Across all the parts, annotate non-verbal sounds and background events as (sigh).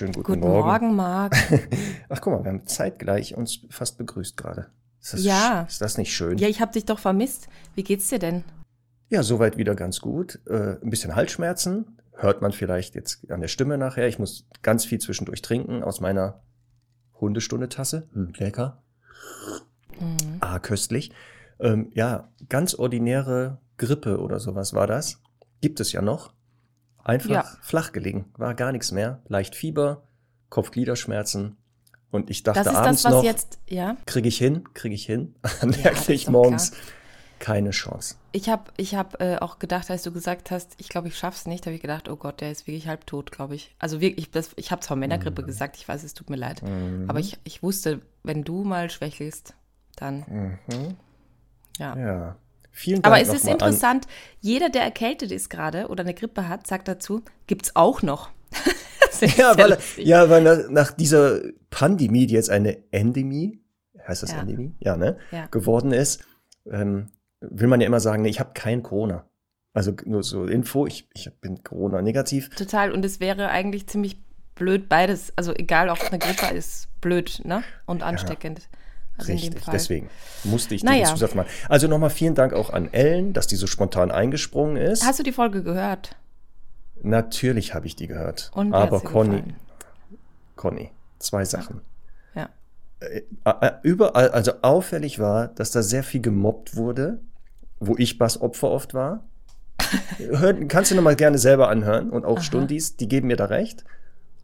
Wunderschönen guten, Guten Morgen. Morgen, Marc. (laughs) Ach, guck mal, wir haben zeitgleich uns fast begrüßt gerade. Ist Ja. Ist das nicht schön? Ja, ich habe dich doch vermisst. Wie geht's dir denn? Ja, soweit wieder ganz gut. Äh, ein bisschen Halsschmerzen. Hört man vielleicht jetzt an der Stimme nachher. Ich muss ganz viel zwischendurch trinken aus meiner Hundestundetasse. Hm, lecker. Mhm. Ah, köstlich. Ähm, ja, ganz ordinäre Grippe oder sowas war das. Gibt es ja noch. Einfach Ja. flach gelegen. War gar nichts mehr. Leicht Fieber, Kopfgliederschmerzen. Und ich dachte Das ist abends das, was noch, jetzt, ja. kriege ich hin, kriege ich hin. (laughs) Dann Ja, merkte ich morgens keine Chance. Ich habe ich hab, äh, auch gedacht, als du gesagt hast, ich glaube, ich schaff's nicht, habe ich gedacht, oh Gott, der ist wirklich halbtot, glaube ich. Also wirklich, das, ich habe zwar Männergrippe Mhm. gesagt, ich weiß, es tut mir leid. Aber ich, ich wusste, wenn du mal schwächelst, dann, ja. Mhm. Ja. Vielen Dank Aber es ist nochmal an- interessant, jeder, der erkältet ist gerade oder eine Grippe hat, sagt dazu, gibt's auch noch. (laughs) Ja, weil, ja, weil nach, nach dieser Pandemie, die jetzt eine Endemie, heißt das Ja. Endemie? Ja, ne? Ja. Geworden ist, ähm, will man ja immer sagen, nee, ich habe kein Corona. Also nur so Info, ich, ich bin Corona-negativ. Total. Und es wäre eigentlich ziemlich blöd beides. Also egal, auch eine Grippe ist blöd, ne? Und ansteckend. Also Richtig, deswegen musste ich Naja. den Zusatz machen. Also nochmal vielen Dank auch an Ellen, dass die so spontan eingesprungen ist. Hast du die Folge gehört? Natürlich habe ich die gehört. Und Aber Conny, gefallen? Conny, zwei Sachen. Ja. Äh, äh, überall, also auffällig war, dass da sehr viel gemobbt wurde, wo ich das Opfer oft war. (laughs) Hör, kannst du nochmal gerne selber anhören und auch Stundis, die geben mir da recht.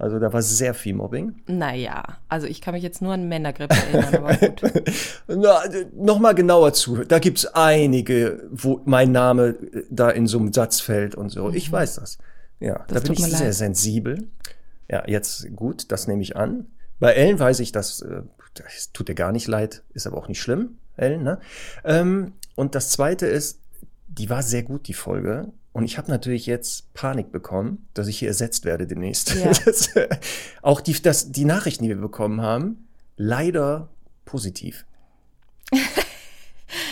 Also da war sehr viel Mobbing. Naja, also ich kann mich jetzt nur an Männergrippe erinnern, aber gut. (laughs) Na, nochmal genauer zu. Da gibt's einige, wo mein Name äh, da in so einem Satz fällt und so. Ich weiß das. Ja, Mhm. Das da bin ich sehr leid. sensibel. Ja, jetzt gut, das nehme ich an. Bei Ellen weiß ich, dass äh, das tut dir gar nicht leid, ist aber auch nicht schlimm, Ellen. Ne? Ähm, und das Zweite ist, die war sehr gut, die Folge. Und ich habe natürlich jetzt Panik bekommen, dass ich hier ersetzt werde demnächst. Ja. (laughs) Das, äh, auch die, das, die Nachrichten, die wir bekommen haben, leider positiv. (laughs)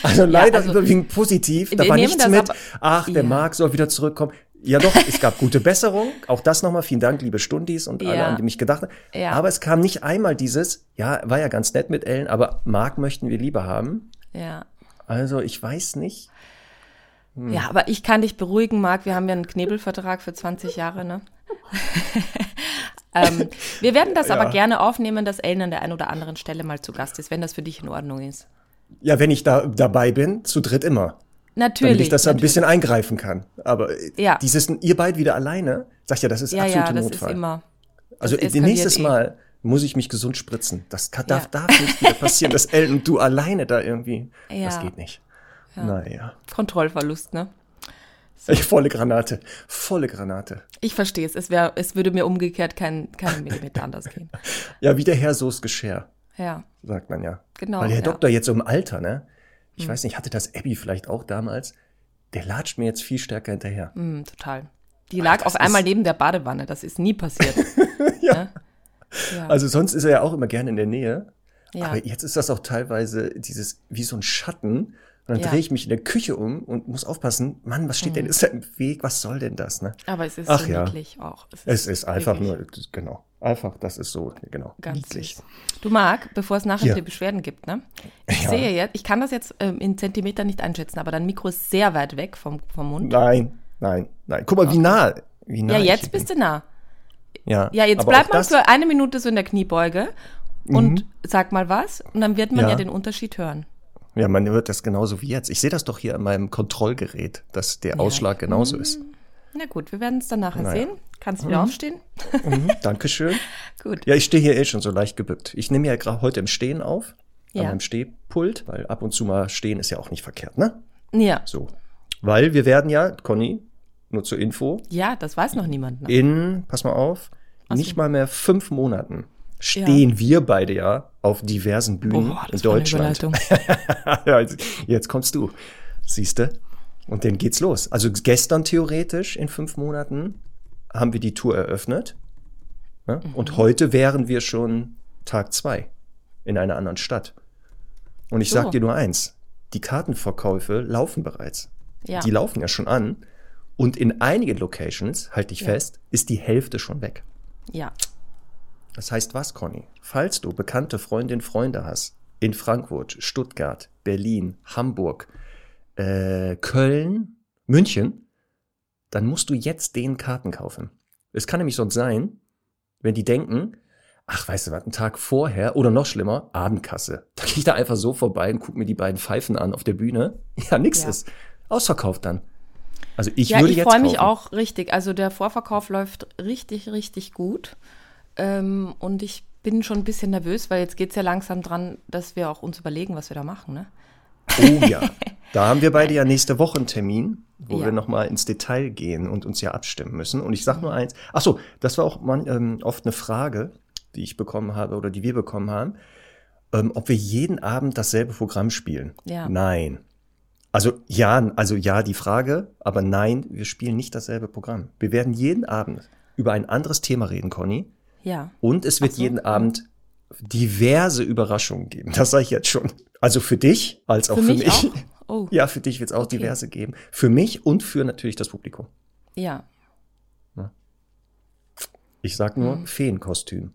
Also leider also, überwiegend positiv. Da war nichts mit, aber- ach, der Ja. Marc soll wieder zurückkommen. Ja doch, es gab (laughs) gute Besserung. Auch das nochmal. Vielen Dank, liebe Stundis und alle, Ja. an die mich gedacht haben. Ja. Aber es kam nicht einmal dieses, ja, war ja ganz nett mit Ellen, aber Marc möchten wir lieber haben. Ja. Also ich weiß nicht. Hm. Ja, aber ich kann dich beruhigen, Marc. Wir haben ja einen Knebelvertrag für 20 Jahre, ne? (laughs) ähm, wir werden das aber Ja. gerne aufnehmen, dass Ellen an der einen oder anderen Stelle mal zu Gast ist, wenn das für dich in Ordnung ist. Ja, wenn ich da dabei bin, zu dritt immer. Natürlich. Damit ich das ein natürlich. bisschen eingreifen kann. Aber äh, Ja. dieses, ihr beid wieder alleine, sag ich ja, das ist Ja, absolute ja, das Notfall. ist immer. Also nächstes eh. Mal muss ich mich gesund spritzen. Das kann, darf, Ja. darf nicht wieder passieren, dass Ellen und du alleine da irgendwie. Ja. Das geht nicht. Naja. Kontrollverlust, ne? Ich, volle Granate. Volle Granate. Ich verstehe es. Es, wär, es würde mir umgekehrt kein, kein Millimeter (laughs) anders gehen. Ja, wie der Herr Soße Geschirr, Ja, sagt man ja. Genau, Weil der Herr ja. Doktor jetzt so im Alter, ne? Ich weiß nicht, hatte das Abby vielleicht auch damals? Der latscht mir jetzt viel stärker hinterher. mm, total. Die lag das auf einmal neben der Badewanne. Das ist nie passiert. (laughs) ja. Ja. Also sonst ist er ja auch immer gerne in der Nähe. Ja. Aber jetzt ist das auch teilweise dieses, wie so ein Schatten. Und dann Ja. drehe ich mich in der Küche um und muss aufpassen, Mann, was steht denn Mhm. ist da im Weg? Was soll denn das, ne? Aber es ist Ach so ja. niedlich auch. Es ist einfach wirklich nur, genau. Einfach, das ist so, genau. Ganz niedlich. süß. Du Marc, bevor es nachher die Beschwerden gibt, ne? (laughs) Ich Ja. sehe jetzt, ich kann das jetzt ähm, in Zentimeter nicht einschätzen, aber dein Mikro ist sehr weit weg vom, vom Mund. Nein, nein, nein. Guck mal, wie nah. Wie nah ja, jetzt bist bin. du nah. Ja, Ja, jetzt bleib mal Mhm. für eine Minute so in der Kniebeuge und sag mal was und dann wird man Ja. den Unterschied hören. Ja, man hört das genauso wie jetzt. Ich sehe das doch hier an meinem Kontrollgerät, dass der Ausschlag genauso ist. Na gut, wir werden es dann nachher Naja. sehen. Kannst wieder aufstehen? Mhm, Dankeschön. (laughs) Gut. Ja, ich stehe hier eh schon so leicht gebückt. Ich nehme ja gerade heute im Stehen auf, an Ja. meinem Stehpult, weil ab und zu mal stehen ist ja auch nicht verkehrt, ne? Ja. So. Weil wir werden ja, Conny, nur zur Info, Ja, das weiß noch niemand. Ne? in, pass mal auf, so. nicht mal mehr fünf Monaten stehen ja. wir beide ja auf diversen Bühnen Boah, in Deutschland. (laughs) jetzt kommst du, siehst du? Und dann geht's los. Also gestern theoretisch in fünf Monaten haben wir die Tour eröffnet. Ne? Mhm. Und heute wären wir schon Tag zwei in einer anderen Stadt. Und ich so. sag dir nur eins, die Kartenverkäufe laufen bereits. Ja. Die laufen ja schon an. Und in einigen Locations, halte ich ja. fest, ist die Hälfte schon weg. Ja. Das heißt was, Conny? Falls du bekannte Freundinnen, Freunde hast, in Frankfurt, Stuttgart, Berlin, Hamburg, äh, Köln, München, dann musst du jetzt den Karten kaufen. Es kann nämlich sonst sein, wenn die denken, ach, weißt du was, einen Tag vorher oder noch schlimmer, Abendkasse. Da gehe ich da einfach so vorbei und gucke mir die beiden Pfeifen an auf der Bühne. (laughs) Ja, nix ja. ist. Ausverkauft dann. Also ich ja, würde ich jetzt. Ich freue mich auch richtig. Also der Vorverkauf läuft richtig, richtig gut. Ähm, und ich bin schon ein bisschen nervös, weil jetzt geht es ja langsam dran, dass wir auch uns überlegen, was wir da machen, ne? Oh ja. (laughs) Da haben wir beide ja nächste Woche einen Termin, wo ja. wir nochmal ins Detail gehen und uns ja abstimmen müssen. Und ich sag nur eins, ach so, das war auch man, ähm, oft eine Frage, die ich bekommen habe oder die wir bekommen haben, ähm, ob wir jeden Abend dasselbe Programm spielen. Ja. Nein. Also ja, also ja, die Frage, aber nein, wir spielen nicht dasselbe Programm. Wir werden jeden Abend über ein anderes Thema reden, Conny. Ja. Und es wird so. jeden Abend diverse Überraschungen geben. Das sage ich jetzt schon. Also für dich als auch für, für mich. mich. Auch? Oh. Ja, für dich wird es auch okay. diverse geben. Für mich und für natürlich das Publikum. Ja. Ich sag nur hm. Feenkostüm.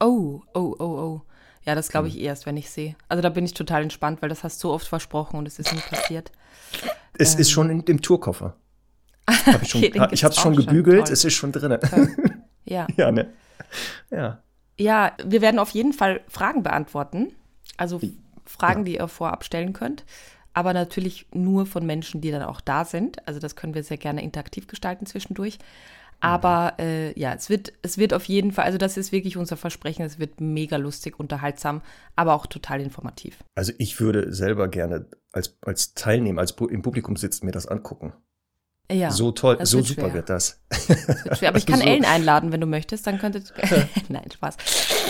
Oh, oh, oh, oh. Ja, das glaube ich hm. erst, wenn ich sehe. Also da bin ich total entspannt, weil das hast du so oft versprochen und es ist nie passiert. Es ähm. ist schon in, im Tourkoffer. (laughs) Hab ich okay, ich habe es schon gebügelt, schon. es ist schon drin. (laughs) Ja. ja, ne? (laughs) Ja. Ja, wir werden auf jeden Fall Fragen beantworten. Also Fragen, ja. die ihr vorab stellen könnt. Aber natürlich nur von Menschen, die dann auch da sind. Also das können wir sehr gerne interaktiv gestalten zwischendurch. Aber mhm. äh, ja, es wird, es wird auf jeden Fall, also das ist wirklich unser Versprechen, es wird mega lustig, unterhaltsam, aber auch total informativ. Also ich würde selber gerne als, als Teilnehmer, als im Publikum sitzen, mir das angucken. Ja, so toll, so wird super schwer. wird das. das wird schwer. Aber (laughs) ich kann so. Ellen einladen, wenn du möchtest, dann könntet. (laughs) (laughs) Nein, Spaß.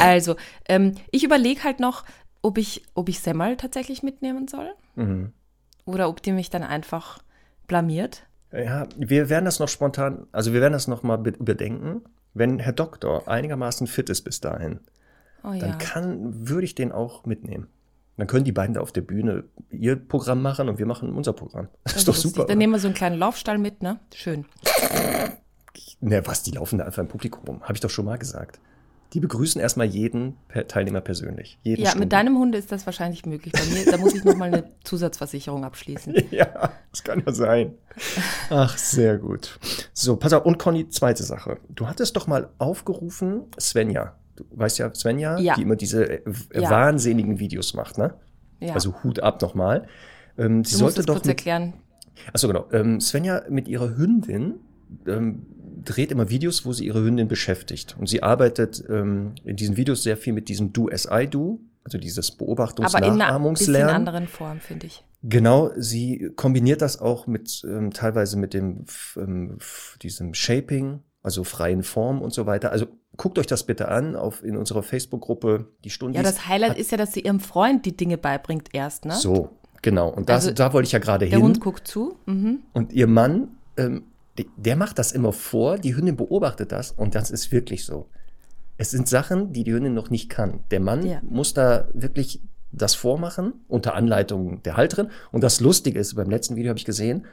Also, ähm, ich überlege halt noch, ob ich, ob ich Semmel tatsächlich mitnehmen soll. Mhm. Oder ob die mich dann einfach blamiert. Ja, wir werden das noch spontan, also wir werden das noch mal überdenken. Wenn Herr Doktor einigermaßen fit ist bis dahin, oh, dann ja. kann, würde ich den auch mitnehmen. Dann können die beiden da auf der Bühne ihr Programm machen und wir machen unser Programm. Das, (laughs) das ist doch lustig. super. Dann nehmen wir so einen kleinen Laufstall mit, ne? Schön. Ne, was, die laufen da einfach im Publikum rum. Habe ich doch schon mal gesagt. Die begrüßen erstmal jeden Teilnehmer persönlich. Ja, Stunde. mit deinem Hund ist das wahrscheinlich möglich. Bei mir, da muss ich nochmal eine (laughs) Zusatzversicherung abschließen. (laughs) ja, das kann ja sein. Ach, sehr gut. So, pass auf. Und Conny, zweite Sache. Du hattest doch mal aufgerufen, Svenja, du weißt ja, Svenja, ja. die immer diese äh, ja. wahnsinnigen Videos macht, ne? Ja. Also Hut ab nochmal. Ähm, sie sollte doch kurz mit, erklären. Achso, genau. Ähm, Svenja mit ihrer Hündin ähm, dreht immer Videos, wo sie ihre Hündin beschäftigt. Und sie arbeitet ähm, in diesen Videos sehr viel mit diesem Do as I Do, also dieses Beobachtungs-Nachahmungslernen. Aber in einer anderen Form, finde ich. Genau, sie kombiniert das auch mit ähm, teilweise mit dem ähm, diesem Shaping, also freien Form und so weiter. Also guckt euch das bitte an auf in unserer Facebook-Gruppe die Stunde. Ja, das Highlight hat, ist ja, dass sie ihrem Freund die Dinge beibringt erst, ne? So, genau. Und das, also, da wollte ich ja gerade hin. Der Hund guckt zu. Mhm. Und ihr Mann, ähm, der macht das immer vor. Die Hündin beobachtet das und das ist wirklich so. Es sind Sachen, die die Hündin noch nicht kann. Der Mann ja. muss da wirklich das vormachen unter Anleitung der Halterin. Und das Lustige ist, beim letzten Video habe ich gesehen,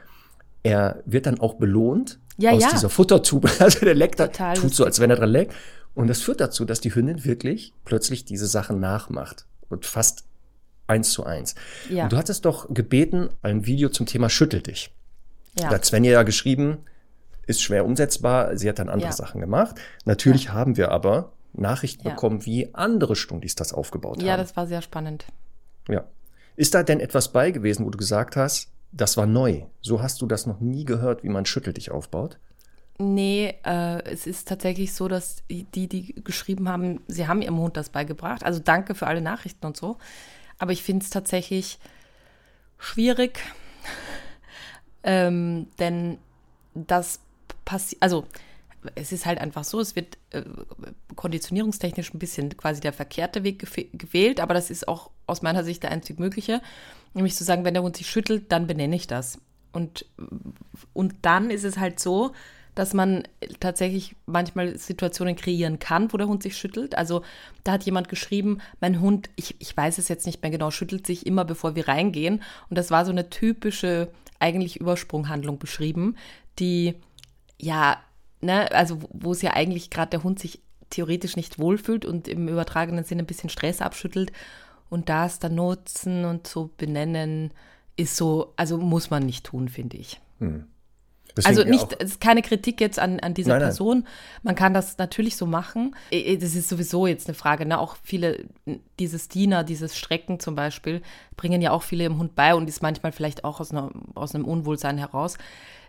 er wird dann auch belohnt ja, aus ja. dieser Futtertube. (laughs) Also der leckt da, tut lustig. so, als wenn er dran leckt. Und das führt dazu, dass die Hündin wirklich plötzlich diese Sachen nachmacht. Und fast eins zu eins. Ja. Und du hattest doch gebeten, ein Video zum Thema Schüttel dich. Ja. Da hat Svenja ja geschrieben, ist schwer umsetzbar. Sie hat dann andere ja. Sachen gemacht. Natürlich ja. haben wir aber Nachrichten bekommen, wie andere Stundis das aufgebaut haben. Ja, das war sehr spannend. Ja. Ist da denn etwas bei gewesen, wo du gesagt hast, das war neu. So hast du das noch nie gehört, wie man Schüttel dich aufbaut? Nee, äh, es ist tatsächlich so, dass die, die geschrieben haben, sie haben ihrem Hund das beigebracht. Also danke für alle Nachrichten und so. Aber ich finde es tatsächlich schwierig, (laughs) ähm, denn das passiert, also es ist halt einfach so, es wird äh, konditionierungstechnisch ein bisschen quasi der verkehrte Weg gewählt, aber das ist auch aus meiner Sicht der einzig mögliche. Nämlich zu sagen, wenn der Hund sich schüttelt, dann benenne ich das. Und, und dann ist es halt so, dass man tatsächlich manchmal Situationen kreieren kann, wo der Hund sich schüttelt. Also da hat jemand geschrieben, mein Hund, ich, ich weiß es jetzt nicht mehr genau, schüttelt sich immer, bevor wir reingehen. Und das war so eine typische, eigentlich Übersprunghandlung beschrieben, die ja, ne, also wo es ja eigentlich gerade der Hund sich theoretisch nicht wohlfühlt und im übertragenen Sinne ein bisschen Stress abschüttelt. Und das dann nutzen und so benennen, ist so, also muss man nicht tun, finde ich. Hm. Deswegen also nicht, es ist keine Kritik jetzt an, an dieser nein, Person. Nein. Man kann das natürlich so machen. Das ist sowieso jetzt eine Frage. Ne? Auch viele, dieses Diener, dieses Strecken zum Beispiel, bringen ja auch viele im Hund bei und ist manchmal vielleicht auch aus, einer, aus einem Unwohlsein heraus.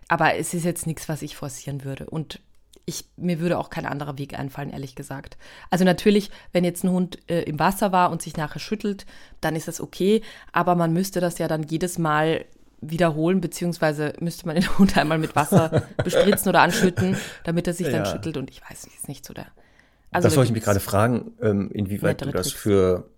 Aber es ist jetzt nichts, was ich forcieren würde. Und ich, mir würde auch kein anderer Weg einfallen, ehrlich gesagt. Also natürlich, wenn jetzt ein Hund äh, im Wasser war und sich nachher schüttelt, dann ist das okay. Aber man müsste das ja dann jedes Mal wiederholen, beziehungsweise müsste man den (laughs) Hund einmal mit Wasser (laughs) bespritzen oder anschütten, damit er sich dann schüttelt. Und ich weiß, ist nicht so der. Also das wollte ich mich gerade fragen, ähm, inwieweit du das für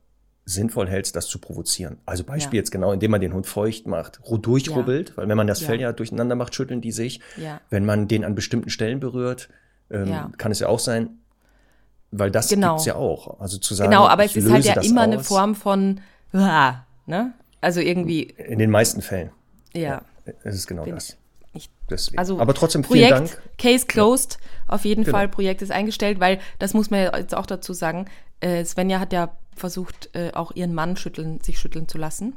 sinnvoll hältst, das zu provozieren. Also Beispiel ja. jetzt genau, indem man den Hund feucht macht, durchrubbelt, ja. weil wenn man das Fell ja durcheinander macht, schütteln die sich. Ja. Wenn man den an bestimmten Stellen berührt, ähm, kann es ja auch sein, weil das genau. gibt's ja auch. Also zu sagen, genau, aber es ist halt ja immer aus. eine Form von, ne? Also irgendwie. In den meisten Fällen. Ja. Es ist genau das. Deswegen. Also Aber trotzdem vielen Projekt, Dank. Case closed, ja. auf jeden genau. Fall. Projekt ist eingestellt, weil das muss man jetzt auch dazu sagen. Äh, Svenja hat ja versucht, äh, auch ihren Mann schütteln, sich schütteln zu lassen.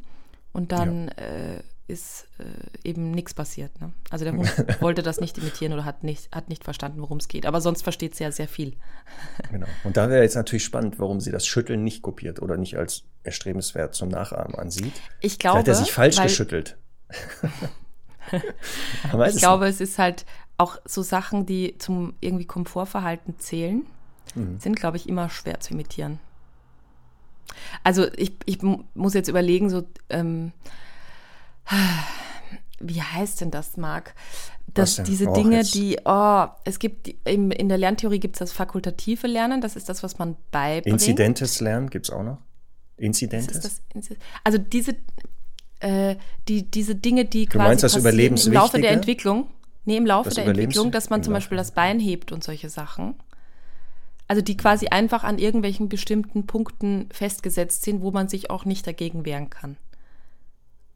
Und dann ja. äh, ist äh, eben nichts passiert. Ne? Also der (laughs) Hund wollte das nicht imitieren oder hat nicht, hat nicht verstanden, worum es geht. Aber sonst versteht sie ja sehr viel. (laughs) genau. Und da wäre jetzt natürlich spannend, warum sie das Schütteln nicht kopiert oder nicht als erstrebenswert zum Nachahmen ansieht. Ich glaube. Vielleicht hat er sich falsch weil, geschüttelt. (laughs) ich glaube, nicht. es ist halt auch so Sachen, die zum irgendwie Komfortverhalten zählen, mhm. sind, glaube ich, immer schwer zu imitieren. Also ich, ich muss jetzt überlegen, so ähm, wie heißt denn das, Marc? Dass diese oh, Dinge, jetzt. die, oh, es gibt, in, in der Lerntheorie gibt es das fakultative Lernen, das ist das, was man beibringt. Inzidentes Lernen gibt es auch noch? Inzidentes? also diese, äh, die, diese Dinge, die du quasi meinst das passieren im Laufe der Entwicklung. Nee, im Laufe der Entwicklung, dass man zum Beispiel das Bein hebt und solche Sachen. Also die quasi einfach an irgendwelchen bestimmten Punkten festgesetzt sind, wo man sich auch nicht dagegen wehren kann.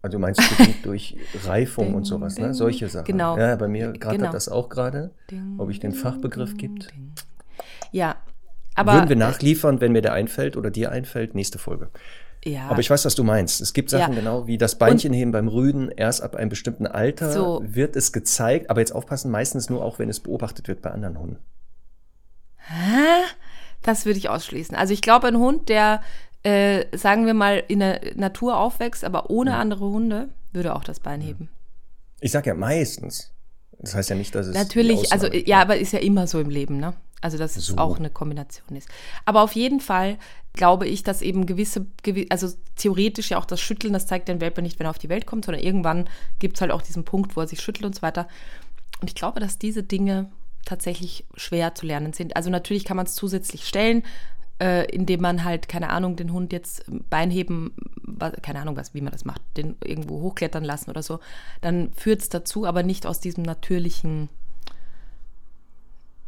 Also du meinst durch (laughs) Reifung ding, und sowas, ne? Solche Sachen. Genau. Ja, bei mir gerade genau. das auch gerade, ob ich den Fachbegriff gibt. Ja, aber würden wir nachliefern, wenn mir der einfällt oder dir einfällt, nächste Folge. Ja. Aber ich weiß, was du meinst. Es gibt Sachen ja. genau wie das Beinchenheben beim Rüden. Erst ab einem bestimmten Alter so. wird es gezeigt. Aber jetzt aufpassen, meistens nur auch, wenn es beobachtet wird bei anderen Hunden. Hä? Das würde ich ausschließen. Also ich glaube, ein Hund, der, äh, sagen wir mal, in der Natur aufwächst, aber ohne ja. andere Hunde, würde auch das Bein heben. Ich sage ja meistens. Das heißt ja nicht, dass es. Natürlich, also ja, aber ist ja immer so im Leben, ne? Also, dass so. es auch eine Kombination ist. Aber auf jeden Fall glaube ich, dass eben gewisse, also theoretisch ja auch das Schütteln, das zeigt den Welpe nicht, wenn er auf die Welt kommt, sondern irgendwann gibt es halt auch diesen Punkt, wo er sich schüttelt und so weiter. Und ich glaube, dass diese Dinge tatsächlich schwer zu lernen sind. Also natürlich kann man es zusätzlich stellen, äh, indem man halt, keine Ahnung, den Hund jetzt Beinheben, keine Ahnung, was, wie man das macht, den irgendwo hochklettern lassen oder so. Dann führt es dazu, aber nicht aus diesem natürlichen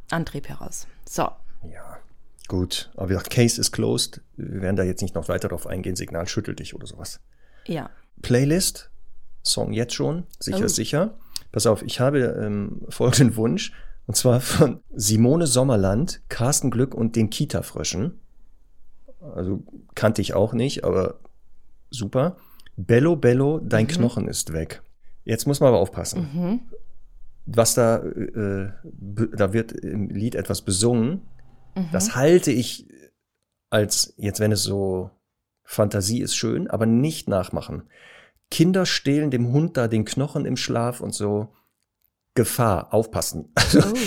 Antrieb heraus. So. Ja, gut. Aber wie gesagt, Case is closed. Wir werden da jetzt nicht noch weiter drauf eingehen. Signal schüttel dich oder sowas. Ja. Playlist. Song jetzt schon. Sicher, oh. sicher. Pass auf, ich habe ähm, folgenden Wunsch. Und zwar von Simone Sommerland, Carsten Glück und den Kita-Fröschen. Also kannte ich auch nicht, aber super. Bello, Bello, dein mhm. Knochen ist weg. Jetzt muss man aber aufpassen. Mhm was da, äh, da wird im Lied etwas besungen. Mhm. Das halte ich als, jetzt wenn es so Fantasie ist schön, aber nicht nachmachen. Kinder stehlen dem Hund da den Knochen im Schlaf und so. Gefahr, aufpassen. (laughs) Also, oh.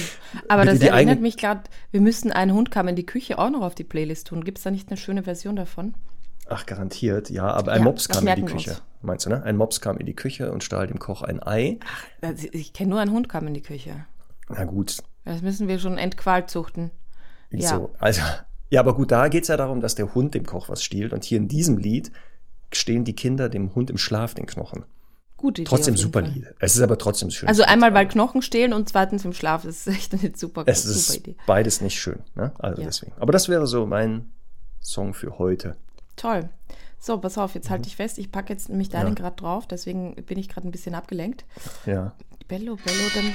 Aber das erinnert mich gerade, wir müssen einen Hund kam in die Küche auch noch auf die Playlist tun. Gibt es da nicht eine schöne Version davon? Ach, garantiert, ja. Aber ein ja, Mops kam in die Küche. Uns. Meinst du, ne? Ein Mops kam in die Küche und stahl dem Koch ein Ei. Ach, ich kenne nur einen Hund kam in die Küche. Na gut. Das müssen wir schon entqualt zuchten. Ja. So, also, ja, aber gut, da geht es ja darum, dass der Hund dem Koch was stiehlt. Und hier in diesem Lied stehen die Kinder dem Hund im Schlaf den Knochen. Gute Idee. Trotzdem super Fall. Lied. Es ist aber trotzdem schön. Also einmal weil Knochen stehlen und zweitens im Schlaf. Das ist echt eine super, es super ist Idee. beides nicht schön. Ne? Also Ja. deswegen. Aber das wäre so mein Song für heute. Toll. So, pass auf, jetzt halte ich fest. Ich packe jetzt nämlich deinen Ja. gerade drauf, deswegen bin ich gerade ein bisschen abgelenkt. Ja. Bello, Bello, dann.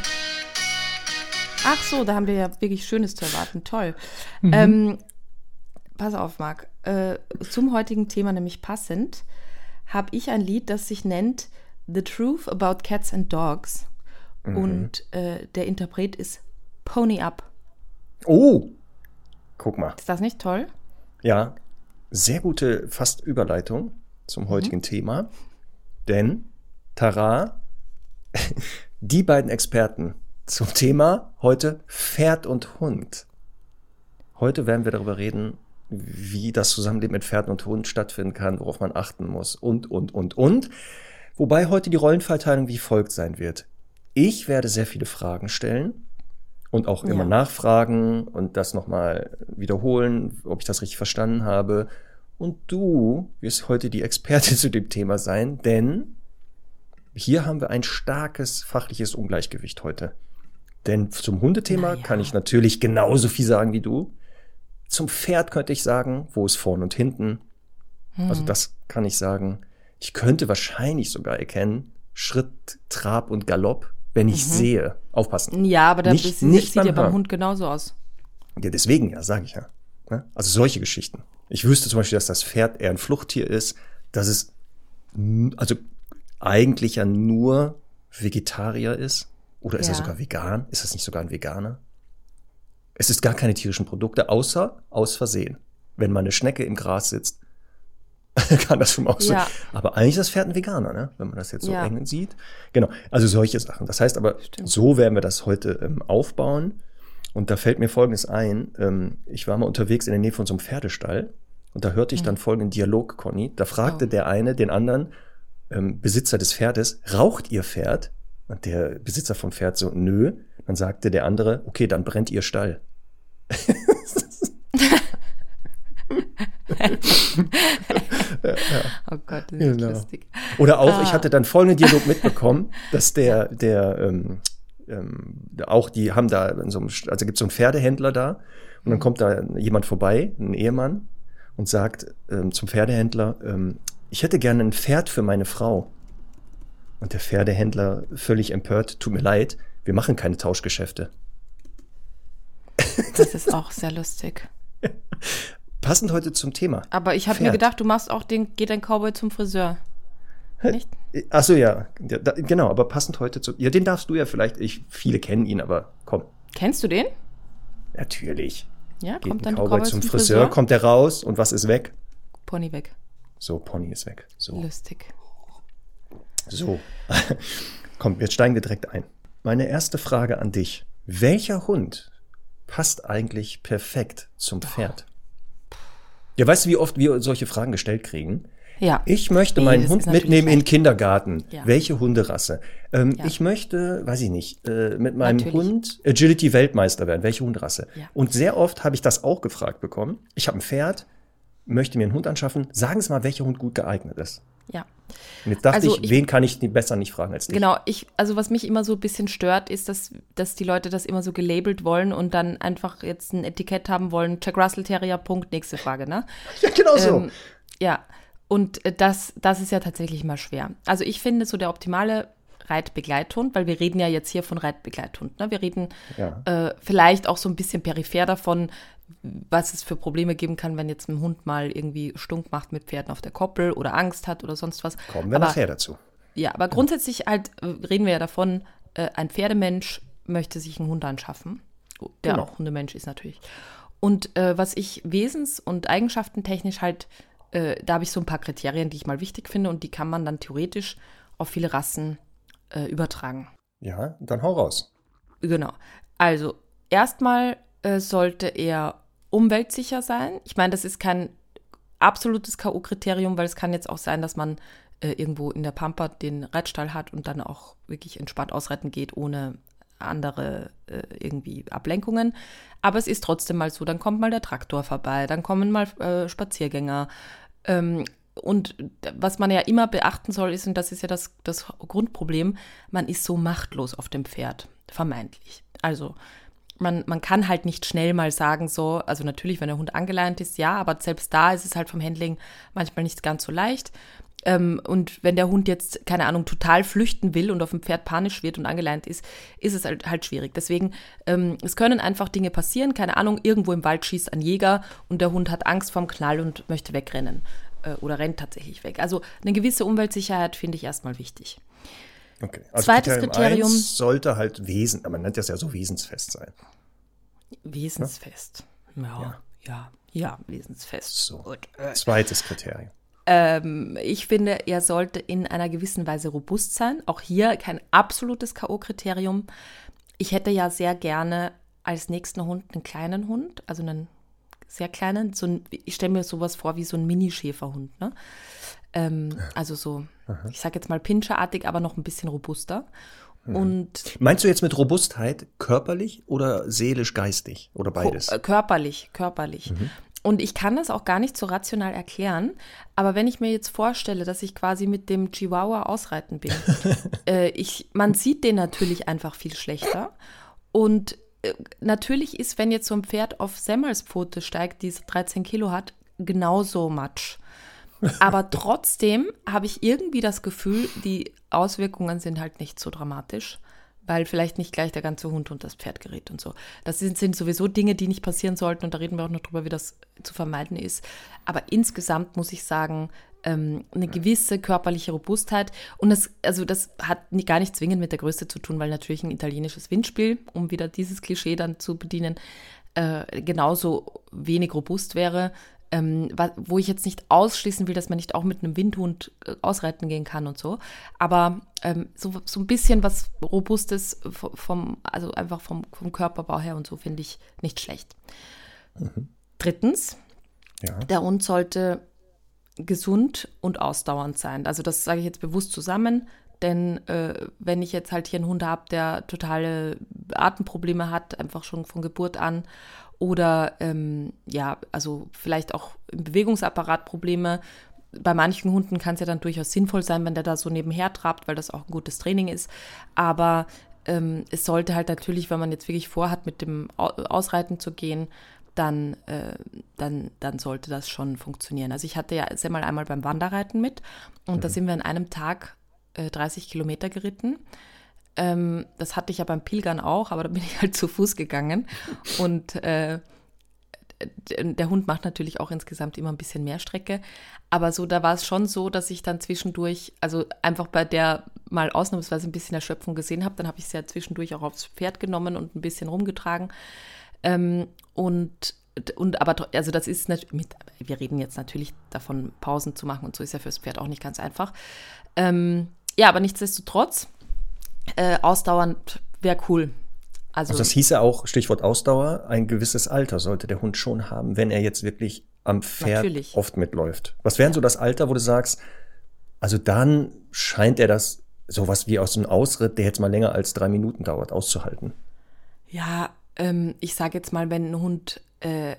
Ach so, da haben wir ja wirklich Schönes zu erwarten. Toll. Ähm, pass auf, Marc. Äh, zum heutigen Thema, nämlich passend, habe ich ein Lied, das sich nennt The Truth About Cats and Dogs. Und äh, der Interpret ist Pony Up. Oh! Guck mal. Ist das nicht toll? Ja, sehr gute fast Überleitung zum heutigen Thema. Denn, Tara, (laughs) die beiden Experten zum Thema heute Pferd und Hund. Heute werden wir darüber reden, wie das Zusammenleben mit Pferden und Hund stattfinden kann, worauf man achten muss und, und, und, und. Wobei heute die Rollenverteilung wie folgt sein wird. Ich werde sehr viele Fragen stellen und auch immer Ja. nachfragen und das nochmal wiederholen, ob ich das richtig verstanden habe. Und du wirst heute die Expertin (laughs) zu dem Thema sein, denn hier haben wir ein starkes fachliches Ungleichgewicht heute. Denn zum Hundethema Naja. kann ich natürlich genauso viel sagen wie du. Zum Pferd könnte ich sagen, wo ist vorn und hinten. Also Hm. das kann ich sagen. Ich könnte wahrscheinlich sogar erkennen, Schritt, Trab und Galopp, wenn ich sehe. Aufpassen. Ja, aber das ist, nicht sieht ja beim. Hund genauso aus. Ja, deswegen ja, sage ich ja. Ne? Also solche Geschichten. Ich wüsste zum Beispiel, dass das Pferd eher ein Fluchttier ist, dass es also eigentlich ja nur Vegetarier ist. Oder ist er Ja. sogar vegan? Ist das nicht sogar ein Veganer? Es ist gar keine tierischen Produkte, außer aus Versehen. Wenn mal eine Schnecke im Gras sitzt, (laughs) kann das schon mal aussehen. Ja. Aber eigentlich ist das Pferd ein Veganer, ne? wenn man das jetzt so Ja. eng sieht. Genau, also solche Sachen. Das heißt aber, Stimmt. so werden wir das heute ähm, aufbauen. Und da fällt mir Folgendes ein. Ähm, ich war mal unterwegs in der Nähe von so einem Pferdestall und da hörte ich dann folgenden Dialog, Conny. Da fragte Mhm. Oh. der eine den anderen, ähm, Besitzer des Pferdes, raucht ihr Pferd? Und der Besitzer vom Pferd so, nö. Dann sagte der andere, okay, dann brennt ihr Stall. (laughs) (laughs) (laughs) Oh Gott, das ist Genau. lustig. Oder auch, ich Ah. hatte dann folgenden Dialog mitbekommen, dass der, der, ähm, ähm, auch die haben da in so einem, also gibt es so einen Pferdehändler da und dann kommt da jemand vorbei, ein Ehemann, und sagt ähm, zum Pferdehändler, ähm, ich hätte gerne ein Pferd für meine Frau. Und der Pferdehändler völlig empört, tut mir leid, wir machen keine Tauschgeschäfte. Das ist auch sehr lustig. (laughs) Passend heute zum Thema. Aber ich habe mir gedacht, du machst auch den, geht ein Cowboy zum Friseur. Nicht? Ach so, ja, ja da, genau, aber passend heute zu, ja, den darfst du ja vielleicht, ich, viele kennen ihn, aber komm, Kennst du den? natürlich. Ja, Geht kommt ein dann Cowboy Cowboy zum Friseur, kommt der raus und was ist weg? Pony weg. So, Pony ist weg. So, Lustig. so. (laughs) Komm, jetzt steigen wir direkt ein. Meine erste Frage an dich. Welcher Hund passt eigentlich perfekt zum Pferd? Ja, weißt du, wie oft wir solche Fragen gestellt kriegen? Ja. Ich möchte meinen Hund mitnehmen in den. Kindergarten. Ja. Welche Hunderasse? Ähm, Ja. Ich möchte, weiß ich nicht, äh, mit meinem Natürlich. Hund Agility-Weltmeister werden. Welche Hunderasse? Ja. Und sehr oft habe ich das auch gefragt bekommen. Ich habe ein Pferd, möchte mir einen Hund anschaffen. Sagen Sie mal, welcher Hund gut geeignet ist. Ja. Und jetzt dachte Also ich, ich- wen kann ich besser nicht fragen als dich? Genau, ich, also was mich immer so ein bisschen stört, ist, dass, dass die Leute das immer so gelabelt wollen und dann einfach jetzt ein Etikett haben wollen. Jack Russell Terrier, Punkt, nächste Frage, ne? (laughs) Ja, genau so. Ähm, ja, und äh, das, das ist ja tatsächlich mal schwer. Also ich finde so der optimale Reitbegleithund, weil wir reden ja jetzt hier von Reitbegleithund. Ne? Wir reden Ja. äh, vielleicht auch so ein bisschen peripher davon, was es für Probleme geben kann, wenn jetzt ein Hund mal irgendwie stunk macht mit Pferden auf der Koppel oder Angst hat oder sonst was. Kommen wir Aber- nachher dazu. ja, aber grundsätzlich halt äh, reden wir ja davon, äh, ein Pferdemensch möchte sich einen Hund anschaffen, der Genau. auch Hundemensch ist natürlich. Und äh, was ich wesens- und eigenschaftentechnisch halt, äh, da habe ich so ein paar Kriterien, die ich mal wichtig finde und die kann man dann theoretisch auf viele Rassen äh, übertragen. Ja, dann hau raus. Genau. Also erstmal äh, sollte er umweltsicher sein. Ich meine, das ist kein absolutes K.O.-Kriterium, weil es kann jetzt auch sein, dass man äh, irgendwo in der Pampa den Reitstall hat und dann auch wirklich entspannt ausreiten geht, ohne andere äh, irgendwie Ablenkungen. Aber es ist trotzdem mal so, dann kommt mal der Traktor vorbei, dann kommen mal äh, Spaziergänger. Ähm, und was man ja immer beachten soll, ist, und das ist ja das, das Grundproblem, man ist so machtlos auf dem Pferd, vermeintlich. Also man, man kann halt nicht schnell mal sagen, so, also natürlich, wenn der Hund angeleint ist, ja, aber selbst da ist es halt vom Handling manchmal nicht ganz so leicht. Ähm, und wenn der Hund jetzt, keine Ahnung, total flüchten will und auf dem Pferd panisch wird und angeleint ist, ist es halt, halt schwierig. Deswegen, ähm, es können einfach Dinge passieren, keine Ahnung, irgendwo im Wald schießt ein Jäger und der Hund hat Angst vorm Knall und möchte wegrennen äh, oder rennt tatsächlich weg. Also eine gewisse Umweltsicherheit finde ich erstmal wichtig. Okay. Also Zweites Kriterium, sollte halt Wesen, man nennt das ja so wesensfest sein. Wesensfest. Ja, ja, ja, ja wesensfest. So. Gut. Zweites Kriterium. Ähm, ich finde, er sollte in einer gewissen Weise robust sein. Auch hier kein absolutes K.O.-Kriterium. Ich hätte ja sehr gerne als nächsten Hund einen kleinen Hund, also einen sehr kleinen. So ein, ich stelle mir sowas vor wie so ein Mini-Schäferhund. Ne? Ähm, also so, Aha. ich sage jetzt mal pinscherartig, aber noch ein bisschen robuster. Mhm. Und Meinst du jetzt mit Robustheit körperlich oder seelisch, geistig oder beides? Äh, körperlich, körperlich. Mhm. Und ich kann das auch gar nicht so rational erklären, aber wenn ich mir jetzt vorstelle, dass ich quasi mit dem Chihuahua ausreiten bin, (laughs) äh, ich, man sieht den natürlich einfach viel schlechter. Und äh, natürlich ist, wenn jetzt so ein Pferd auf Semmelspfote steigt, die 13 Kilo hat, genauso Matsch. Aber trotzdem habe ich irgendwie das Gefühl, die Auswirkungen sind halt nicht so dramatisch, weil vielleicht nicht gleich der ganze Hund und das Pferd gerät und so. Das sind, sind sowieso Dinge, die nicht passieren sollten und da reden wir auch noch drüber, wie das zu vermeiden ist. Aber insgesamt muss ich sagen, ähm, eine gewisse körperliche Robustheit und das, also das hat gar nicht zwingend mit der Größe zu tun, weil natürlich ein italienisches Windspiel, um wieder dieses Klischee dann zu bedienen, äh, genauso wenig robust wäre ähm, wo ich jetzt nicht ausschließen will, dass man nicht auch mit einem Windhund äh, ausreiten gehen kann und so. Aber ähm, so, so ein bisschen was Robustes vom, also einfach vom, vom Körperbau her und so finde ich nicht schlecht. Mhm. Drittens, ja. der Hund sollte gesund und ausdauernd sein. Also das sage ich jetzt bewusst zusammen, denn äh, wenn ich jetzt halt hier einen Hund habe, der totale Atemprobleme hat, einfach schon von Geburt an oder ähm, ja, also vielleicht auch im Bewegungsapparat Probleme. Bei manchen Hunden kann es ja dann durchaus sinnvoll sein, wenn der da so nebenher trabt, weil das auch ein gutes Training ist. Aber ähm, es sollte halt natürlich, wenn man jetzt wirklich vorhat, mit dem Ausreiten zu gehen, dann, äh, dann, dann sollte das schon funktionieren. Also ich hatte ja sehr mal einmal beim Wanderreiten mit und mhm. da sind wir an einem Tag äh, 30 Kilometer geritten. Ähm, das hatte ich ja beim Pilgern auch, aber da bin ich halt zu Fuß gegangen. Und äh, der Hund macht natürlich auch insgesamt immer ein bisschen mehr Strecke. Aber so, da war es schon so, dass ich dann zwischendurch, also einfach bei der mal ausnahmsweise ein bisschen Erschöpfung gesehen habe, dann habe ich sie ja zwischendurch auch aufs Pferd genommen und ein bisschen rumgetragen. Ähm, und und aber also das ist mit, wir reden jetzt natürlich davon, Pausen zu machen und so ist ja fürs Pferd auch nicht ganz einfach. Ähm, ja, aber nichtsdestotrotz äh, ausdauernd wäre cool. Also, also das hieße auch, Stichwort Ausdauer, ein gewisses Alter sollte der Hund schon haben, wenn er jetzt wirklich am Pferd natürlich. oft mitläuft. Was wären so das Alter, wo du sagst, also dann scheint er das sowas wie aus einem Ausritt, der jetzt mal länger als drei Minuten dauert, auszuhalten? Ja, ähm, ich sage jetzt mal, wenn ein Hund, äh,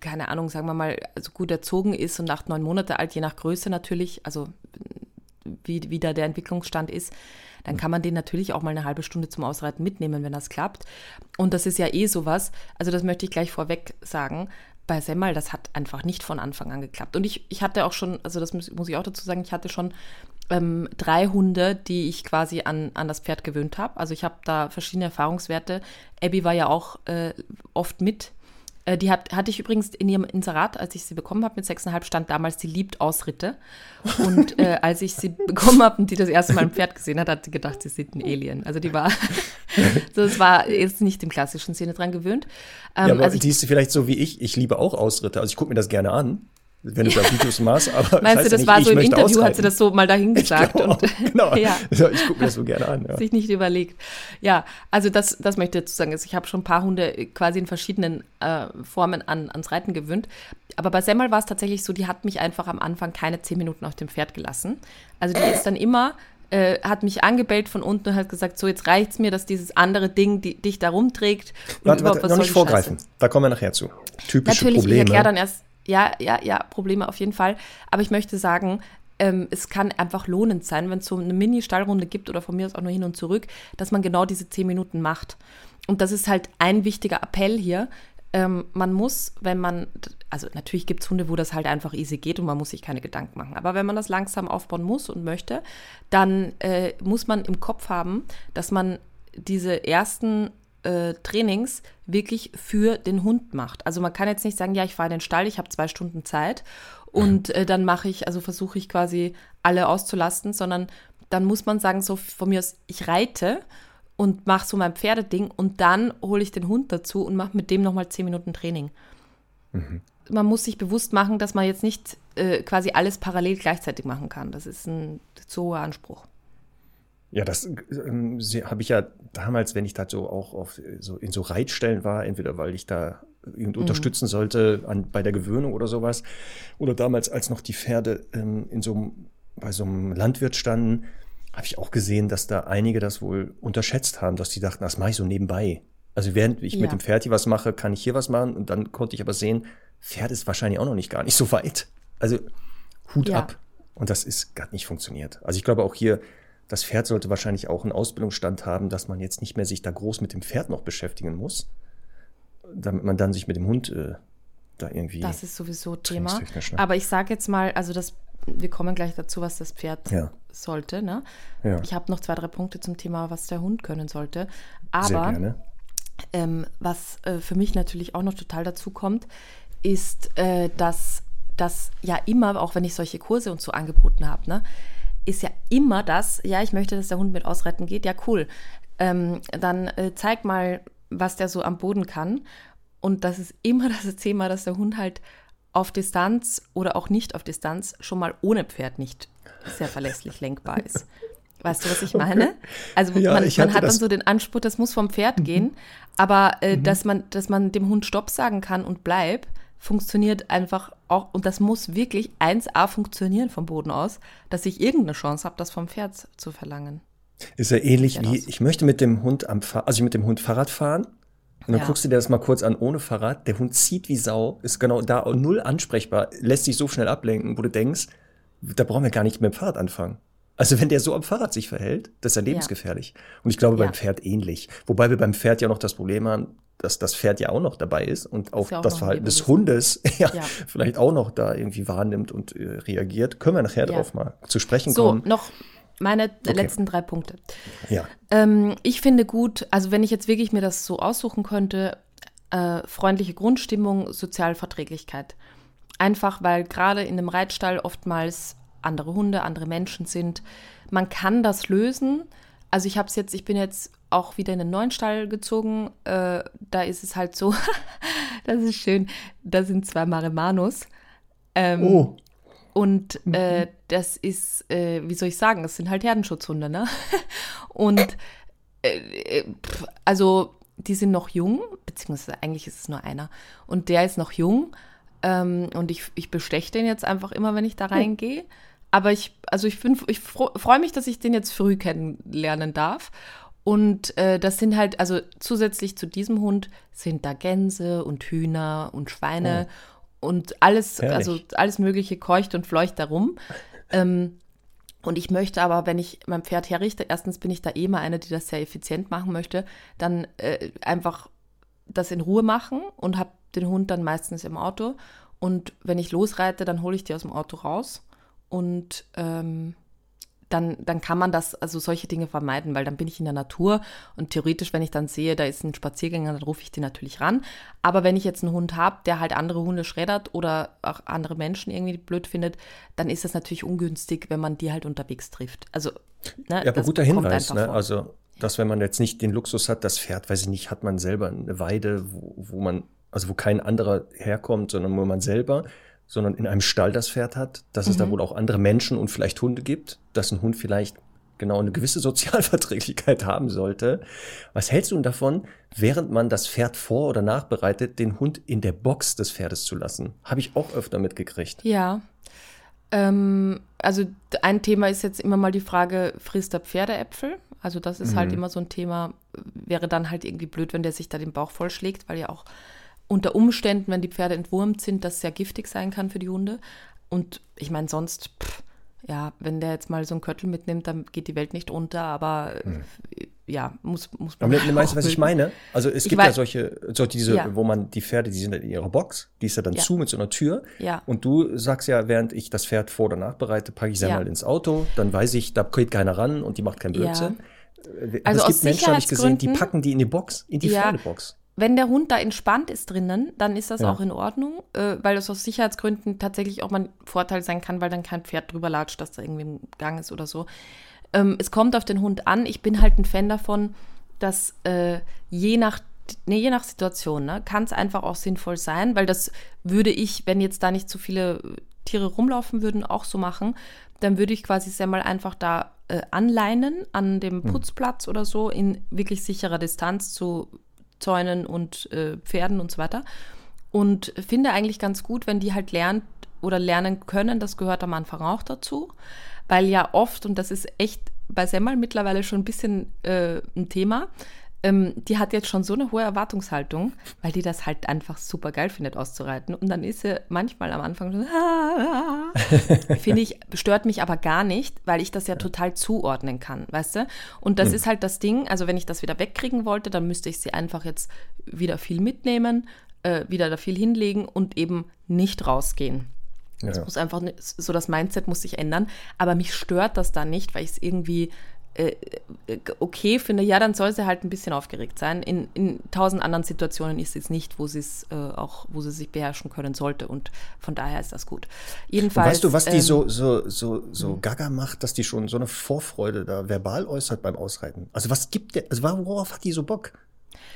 keine Ahnung, sagen wir mal, also gut erzogen ist und acht, neun Monate alt, je nach Größe natürlich, also wie, wie da der Entwicklungsstand ist, dann kann man den natürlich auch mal eine halbe Stunde zum Ausreiten mitnehmen, wenn das klappt. Und das ist ja eh sowas, also das möchte ich gleich vorweg sagen. Bei Semmel, das hat einfach nicht von Anfang an geklappt. Und ich, ich hatte auch schon, also das muss, muss ich auch dazu sagen, ich hatte schon ähm, drei Hunde, die ich quasi an, an das Pferd gewöhnt habe. Also ich habe da verschiedene Erfahrungswerte. Abby war ja auch äh, oft mit äh, die hat, hatte ich übrigens in ihrem Inserat, als ich sie bekommen habe mit sechseinhalb, stand damals, sie liebt Ausritte. Und äh, (laughs) als ich sie bekommen habe und die das erste Mal ein Pferd gesehen hat, hat sie gedacht, sie sieht ein Alien. Also die war, (laughs) so, es war jetzt nicht im klassischen Sinne dran gewöhnt. Ähm, ja, aber also ich, die ist vielleicht so wie ich, ich liebe auch Ausritte. Also ich gucke mir das gerne an wenn du da Videos machst, aber (laughs) Meinst du, das, war so im Interview, aushalten. hat sie das so mal dahin gesagt? (laughs) Genau, und, genau. (laughs) ja. ich gucke mir das so gerne an. Ja. Sich nicht überlegt. Ja, also das, das möchte ich dazu sagen. Also ich habe schon ein paar Hunde quasi in verschiedenen äh, Formen an, ans Reiten gewöhnt. Aber bei Semmel war es tatsächlich so, die hat mich einfach am Anfang keine zehn Minuten auf dem Pferd gelassen. Also die ist dann immer äh, hat mich angebellt von unten und hat gesagt, so jetzt reicht's mir, dass dieses andere Ding die, dich da rumträgt. Warte, warte, noch nicht vorgreifen. Da kommen wir nachher zu. Typische Natürlich, Probleme. Ich erkläre dann erst, ja, ja, ja, Probleme auf jeden Fall. Aber ich möchte sagen, ähm, es kann einfach lohnend sein, wenn es so eine Mini-Stallrunde gibt oder von mir aus auch nur hin und zurück, dass man genau diese zehn Minuten macht. Und das ist halt ein wichtiger Appell hier. Ähm, man muss, wenn man, also natürlich gibt es Hunde, wo das halt einfach easy geht und man muss sich keine Gedanken machen. Aber wenn man das langsam aufbauen muss und möchte, dann äh, muss man im Kopf haben, dass man diese ersten äh, Trainings wirklich für den Hund macht. Also man kann jetzt nicht sagen, ja, ich fahre in den Stall, ich habe zwei Stunden Zeit und äh, dann mache ich, also versuche ich quasi alle auszulasten, sondern dann muss man sagen, so von mir aus, ich reite und mache so mein Pferdeding und dann hole ich den Hund dazu und mache mit dem nochmal zehn Minuten Training. Mhm. Man muss sich bewusst machen, dass man jetzt nicht äh, quasi alles parallel gleichzeitig machen kann. Das ist ein zu hoher Anspruch. Ja, das ähm, habe ich ja damals, wenn ich da so auch auf, so in so Reitstellen war, entweder weil ich da mhm. unterstützen sollte an, bei der Gewöhnung oder sowas, oder damals, als noch die Pferde ähm, in so bei so einem Landwirt standen, habe ich auch gesehen, dass da einige das wohl unterschätzt haben, dass die dachten, das mache ich so nebenbei. Also während ich ja. mit dem Pferd hier was mache, kann ich hier was machen und dann konnte ich aber sehen, Pferd ist wahrscheinlich auch noch nicht gar nicht so weit. Also Hut ja. ab. Und das ist gar nicht funktioniert. Also ich glaube auch hier, das Pferd sollte wahrscheinlich auch einen Ausbildungsstand haben, dass man jetzt nicht mehr sich da groß mit dem Pferd noch beschäftigen muss, damit man dann sich mit dem Hund äh, da irgendwie. Das ist sowieso Thema. Ne? Aber ich sage jetzt mal, also das, wir kommen gleich dazu, was das Pferd ja. sollte. Ne? Ja. Ich habe noch zwei, drei Punkte zum Thema, was der Hund können sollte. Aber ähm, was äh, für mich natürlich auch noch total dazu kommt, ist, äh, dass das ja immer, auch wenn ich solche Kurse und so angeboten habe, ne, ist ja immer das, ja, ich möchte, dass der Hund mit ausreiten geht, ja, cool. Ähm, dann äh, zeig mal, was der so am Boden kann. Und das ist immer (laughs) das Thema, dass der Hund halt auf Distanz oder auch nicht auf Distanz schon mal ohne Pferd nicht sehr verlässlich lenkbar ist. (laughs) Weißt du, was ich meine? Okay. Also ja, man, man hat dann so den Anspruch, das muss vom Pferd mhm. gehen, aber äh, mhm. dass, man, dass man dem Hund Stopp sagen kann und bleib, funktioniert einfach auch, und das muss wirklich 1A funktionieren vom Boden aus, dass ich irgendeine Chance habe, das vom Pferd zu verlangen. Ist ja ähnlich wie, ich möchte mit dem Hund am Fahr also mit dem Hund Fahrrad fahren. Und dann ja. guckst du dir das mal kurz an ohne Fahrrad. Der Hund zieht wie Sau, ist genau da null ansprechbar, lässt sich so schnell ablenken, wo du denkst, da brauchen wir gar nicht mit dem Fahrrad anfangen. Also wenn der so am Fahrrad sich verhält, das ist ja lebensgefährlich. Ja. Und ich glaube ja. beim Pferd ähnlich. Wobei wir beim Pferd ja noch das Problem haben, dass das Pferd ja auch noch dabei ist und auch, ja auch das Verhalten des Hundes (laughs) ja, vielleicht auch noch da irgendwie wahrnimmt und äh, reagiert. Können wir nachher drauf mal zu sprechen so, kommen. So, noch meine okay. letzten drei Punkte. Ja. Ähm, ich finde gut, also wenn ich jetzt wirklich mir das so aussuchen könnte, äh, freundliche Grundstimmung, Sozialverträglichkeit. Einfach, weil gerade in dem Reitstall oftmals andere Hunde, andere Menschen sind. Man kann das lösen. Also ich habe es jetzt, ich bin jetzt auch wieder in den neuen Stall gezogen. Äh, da ist es halt so, (laughs) das ist schön, da sind zwei Maremanos. Ähm, oh. Und mhm. äh, das ist, äh, wie soll ich sagen, das sind halt Herdenschutzhunde, ne? (laughs) Und äh, äh, also die sind noch jung, beziehungsweise eigentlich ist es nur einer. Und der ist noch jung. Ähm, und ich, ich besteche den jetzt einfach immer, wenn ich da reingehe. Aber ich, also ich, ich freue mich, dass ich den jetzt früh kennenlernen darf. Und äh, das sind halt, also zusätzlich zu diesem Hund sind da Gänse und Hühner und Schweine oh. und alles, Herrlich. also alles Mögliche keucht und fleucht darum. Ähm, und ich möchte aber, wenn ich mein Pferd herrichte, erstens bin ich da eh mal eine, die das sehr effizient machen möchte, dann äh, einfach das in Ruhe machen und habe den Hund dann meistens im Auto. Und wenn ich losreite, dann hole ich die aus dem Auto raus und ähm, dann, dann kann man das, also solche Dinge vermeiden, weil dann bin ich in der Natur und theoretisch, wenn ich dann sehe, da ist ein Spaziergänger, dann rufe ich den natürlich ran. Aber wenn ich jetzt einen Hund habe, der halt andere Hunde schreddert oder auch andere Menschen irgendwie blöd findet, dann ist das natürlich ungünstig, wenn man die halt unterwegs trifft. Also, ne, ja, aber guter Hinweis, ne? Also, dass wenn man jetzt nicht den Luxus hat, das Pferd, weiß ich nicht, hat man selber eine Weide, wo, wo man, also wo kein anderer herkommt, sondern wo man selber sondern in einem Stall das Pferd hat, dass mhm. es da mhm. wohl auch andere Menschen und vielleicht Hunde gibt, dass ein Hund vielleicht genau eine gewisse (laughs) Sozialverträglichkeit haben sollte. Was hältst du denn davon, während man das Pferd vor- oder nachbereitet, den Hund in der Box des Pferdes zu lassen? Habe ich auch öfter mitgekriegt. Ja. Ähm, also ein Thema ist jetzt immer mal die Frage, frisst er Pferdeäpfel? Also das ist halt mhm. halt immer so ein Thema, wäre dann halt irgendwie blöd, wenn der sich da den Bauch vollschlägt, weil ja auch unter Umständen, wenn die Pferde entwurmt sind, das sehr giftig sein kann für die Hunde. Und ich meine, sonst, pff, ja, wenn der jetzt mal so einen Köttel mitnimmt, dann geht die Welt nicht unter, aber mhm. ja, muss, muss man. Aber weißt du, was ich meine? Also es ich gibt weiß, ja solche, so diese, ja. wo man die Pferde, die sind in ihrer Box, die ist ja dann ja. zu mit so einer Tür. Ja. Und du sagst ja, während ich das Pferd vor- oder nachbereite, packe ich sie ja. mal ins Auto, dann weiß ich, da geht keiner ran und die macht keinen Blödsinn. Ja. Also es gibt Menschen, habe ich gesehen, die packen die in die Box, in die Pferdebox wenn der Hund da entspannt ist drinnen, dann ist das ja. auch in Ordnung, äh, weil es aus Sicherheitsgründen tatsächlich auch mal ein Vorteil sein kann, weil dann kein Pferd drüber latscht, dass da irgendwie im Gang ist oder so. Ähm, es kommt auf den Hund an. Ich bin halt ein Fan davon, dass äh, je nach nee, je nach Situation, ne, kann es einfach auch sinnvoll sein, weil das würde ich, wenn jetzt da nicht so viele Tiere rumlaufen würden, auch so machen, dann würde ich quasi Semmel einfach da äh, anleinen an dem hm. Putzplatz hm. oder so in wirklich sicherer Distanz zu Zäunen und äh, Pferden und so weiter. Und finde eigentlich ganz gut, wenn die halt lernt oder lernen können, das gehört am Anfang auch dazu, weil ja oft, und das ist echt bei Semmel mittlerweile schon ein bisschen äh, ein Thema, ähm, die hat jetzt schon so eine hohe Erwartungshaltung, weil die das halt einfach super geil findet, auszureiten. Und dann ist sie manchmal am Anfang so, (laughs) (laughs) finde ich, stört mich aber gar nicht, weil ich das ja total zuordnen kann, weißt du? Und das mhm. ist halt das Ding, also wenn ich das wieder wegkriegen wollte, dann müsste ich sie einfach jetzt wieder viel mitnehmen, äh, wieder da viel hinlegen und eben nicht rausgehen. Ja. muss einfach so das Mindset muss sich ändern, aber mich stört das dann nicht, weil ich es irgendwie äh, äh, okay finde, ja, dann soll sie halt ein bisschen aufgeregt sein. In, in tausend anderen Situationen ist es nicht, wo sie es äh, auch, wo sie sich beherrschen können sollte. Und von daher ist das gut. Jedenfalls. Und weißt du, was die ähm, so, so, so, so hm. gaga macht, dass die schon so eine Vorfreude da verbal äußert beim Ausreiten? Also was gibt der, also worauf hat die so Bock?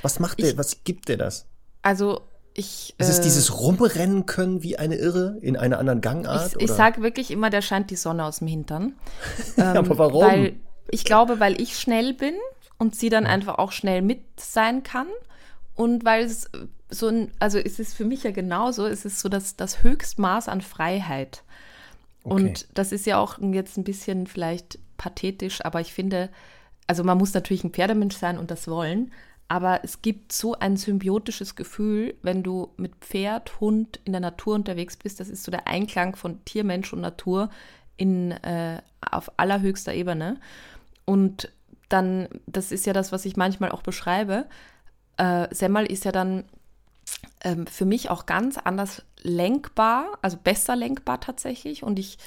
Was macht der, was gibt der das? Also ich, ist es äh, dieses Rumrennen können wie eine Irre in einer anderen Gangart? Ich, ich sage wirklich immer, der scheint die Sonne aus dem Hintern. (laughs) ähm, aber warum? Weil ich glaube, weil ich schnell bin und sie dann einfach auch schnell mit sein kann. Und weil es so ein, also es ist für mich ja genauso, es ist so das, das Höchstmaß an Freiheit. Okay. Und das ist ja auch jetzt ein bisschen vielleicht pathetisch, aber ich finde, also man muss natürlich ein Pferdemensch sein und das wollen, aber es gibt so ein symbiotisches Gefühl, wenn du mit Pferd, Hund in der Natur unterwegs bist. Das ist so der Einklang von Tier, Mensch und Natur in, äh, auf allerhöchster Ebene. Und dann, das ist ja das, was ich manchmal auch beschreibe, äh, Semmel ist ja dann ähm, für mich auch ganz anders lenkbar, also besser lenkbar tatsächlich. Und ich,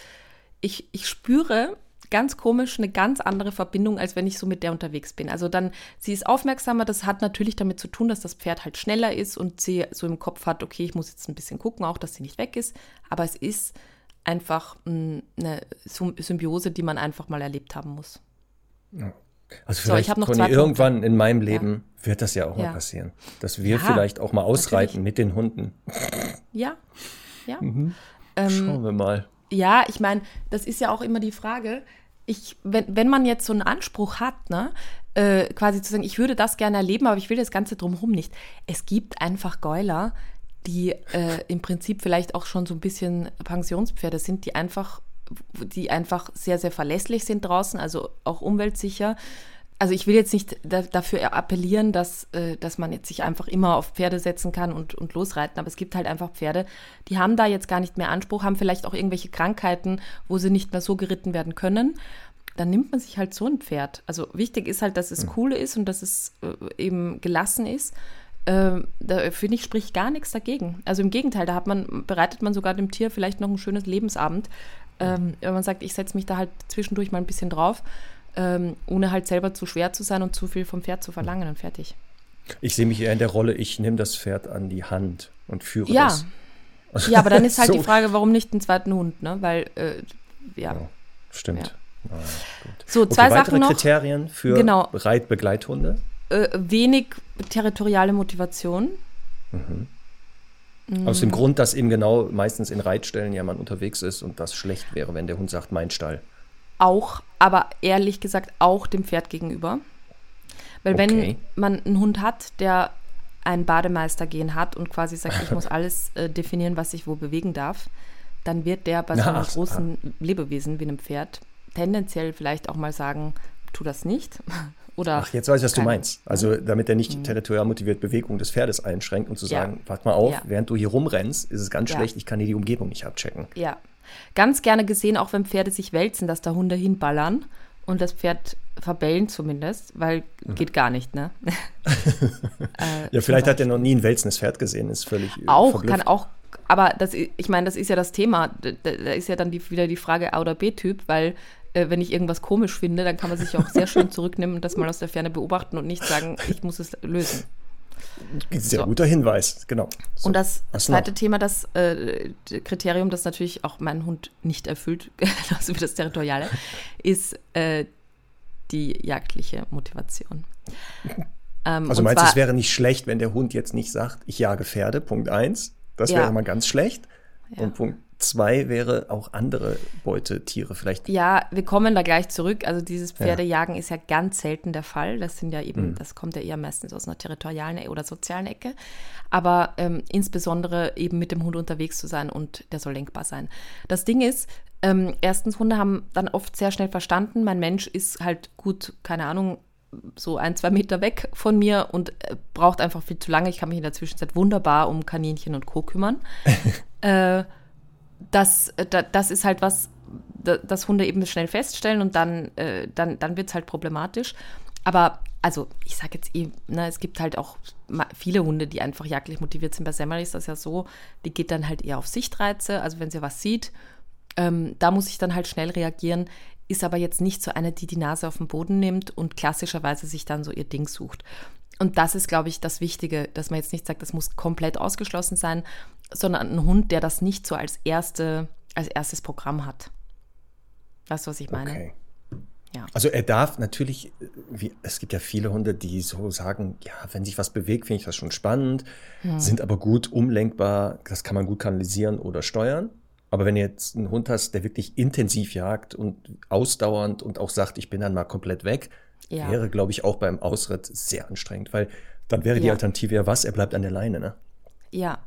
ich, ich spüre ganz komisch eine ganz andere Verbindung, als wenn ich so mit der unterwegs bin. Also dann, sie ist aufmerksamer, das hat natürlich damit zu tun, dass das Pferd halt schneller ist und sie so im Kopf hat, okay, ich muss jetzt ein bisschen gucken, auch dass sie nicht weg ist. Aber es ist einfach hm, eine Symbiose, die man einfach mal erlebt haben muss. Ja. Also vielleicht, so, Conny, irgendwann in meinem Leben ja. wird das ja auch ja. mal passieren, dass wir ja, vielleicht auch mal ausreiten natürlich. mit den Hunden. Ja, ja. Mhm. Ähm, Schauen wir mal. Ja, ich meine, das ist ja auch immer die Frage, ich, wenn, wenn man jetzt so einen Anspruch hat, ne, äh, quasi zu sagen, ich würde das gerne erleben, aber ich will das Ganze drumherum nicht. Es gibt einfach Geuler, die äh, im Prinzip vielleicht auch schon so ein bisschen Pensionspferde sind, die einfach die einfach sehr, sehr verlässlich sind draußen, also auch umweltsicher. Also ich will jetzt nicht da, dafür appellieren, dass, äh, dass man jetzt sich einfach immer auf Pferde setzen kann und, und losreiten, aber es gibt halt einfach Pferde, die haben da jetzt gar nicht mehr Anspruch, haben vielleicht auch irgendwelche Krankheiten, wo sie nicht mehr so geritten werden können. Dann nimmt man sich halt so ein Pferd. Also wichtig ist halt, dass es cool ist und dass es äh, eben gelassen ist. Äh, da finde ich, spricht gar nichts dagegen. Also im Gegenteil, da hat man, bereitet man sogar dem Tier vielleicht noch ein schönes Lebensabend, ähm, wenn man sagt, ich setze mich da halt zwischendurch mal ein bisschen drauf, ähm, ohne halt selber zu schwer zu sein und zu viel vom Pferd zu verlangen und fertig. Ich sehe mich eher in der Rolle, ich nehme das Pferd an die Hand und führe ja. das. Ja, aber dann (laughs) ist halt so. die Frage, warum nicht einen zweiten Hund, ne? Weil, äh, ja. ja. Stimmt. Ja. Ah, so, zwei okay, Sachen noch. Kriterien für genau. Reitbegleithunde? Äh, wenig territoriale Motivation. Mhm. Mhm. Aus dem Grund, dass eben genau meistens in Reitstellen ja man unterwegs ist und das schlecht wäre, wenn der Hund sagt, mein Stall. Auch, aber ehrlich gesagt auch dem Pferd gegenüber. Weil okay. wenn man einen Hund hat, der ein Bademeistergehen hat und quasi sagt, ich (laughs) muss alles äh, definieren, was sich wo bewegen darf, dann wird der bei so einem großen Lebewesen wie einem Pferd tendenziell vielleicht auch mal sagen, tu das nicht. Oder Ach, jetzt weiß ich, was du meinst. Also damit er nicht mhm. territorial motiviert Bewegung des Pferdes einschränkt und zu sagen, ja. warte mal auf, ja. während du hier rumrennst, ist es ganz ja. schlecht, ich kann dir die Umgebung nicht abchecken. Ja. Ganz gerne gesehen, auch wenn Pferde sich wälzen, dass da Hunde hinballern und das Pferd verbellen zumindest, weil mhm. geht gar nicht, ne? (laughs) (laughs) äh, ja, vielleicht hat er noch nie ein wälzendes Pferd gesehen, ist völlig Auch, verblüfft. kann auch, aber das, ich meine, das ist ja das Thema, da, da ist ja dann die, wieder die Frage A oder B-Typ, weil äh, wenn ich irgendwas komisch finde, dann kann man sich auch sehr schön zurücknehmen und das mal aus der Ferne beobachten und nicht sagen, ich muss es lösen. Sehr so. guter Hinweis, genau. So. Und das zweite Thema, das äh, Kriterium, das natürlich auch mein Hund nicht erfüllt, (laughs) genauso wie das Territoriale, ist äh, die jagdliche Motivation. Ähm, also meinst du, es wäre nicht schlecht, wenn der Hund jetzt nicht sagt, ich jage Pferde, Punkt eins. Das ja. wäre mal ganz schlecht. Ja. Und Punkt zwei wäre auch andere Beutetiere vielleicht. Ja, wir kommen da gleich zurück. Also dieses Pferdejagen ja. ist ja ganz selten der Fall. Das sind ja eben, mhm. das kommt ja eher meistens aus einer territorialen oder sozialen Ecke. Aber ähm, insbesondere eben mit dem Hund unterwegs zu sein und der soll lenkbar sein. Das Ding ist, ähm, erstens, Hunde haben dann oft sehr schnell verstanden, mein Mensch ist halt gut, keine Ahnung, so ein, zwei Meter weg von mir und äh, braucht einfach viel zu lange. Ich kann mich in der Zwischenzeit wunderbar um Kaninchen und Co. kümmern. (laughs) äh, das, äh, das ist halt was, das Hunde eben schnell feststellen und dann, äh, dann, dann wird es halt problematisch. Aber also ich sage jetzt eh, ne, es gibt halt auch viele Hunde, die einfach jagdlich motiviert sind. Bei Semmel ist das ja so, die geht dann halt eher auf Sichtreize. Also wenn sie was sieht, ähm, da muss ich dann halt schnell reagieren. Ist aber jetzt nicht so eine, die die Nase auf den Boden nimmt und klassischerweise sich dann so ihr Ding sucht. Und das ist, glaube ich, das Wichtige, dass man jetzt nicht sagt, das muss komplett ausgeschlossen sein, sondern ein Hund, der das nicht so als, erste, als erstes Programm hat. Weißt du, was ich meine? Okay. Ja. Also er darf natürlich, wie, es gibt ja viele Hunde, die so sagen, ja, wenn sich was bewegt, finde ich das schon spannend, hm. sind aber gut umlenkbar, das kann man gut kanalisieren oder steuern. Aber wenn du jetzt einen Hund hast, der wirklich intensiv jagt und ausdauernd und auch sagt, ich bin dann mal komplett weg, ja. wäre, glaube ich, auch beim Ausritt sehr anstrengend, weil dann wäre die Alternative ja was, er bleibt an der Leine, ne? Ja,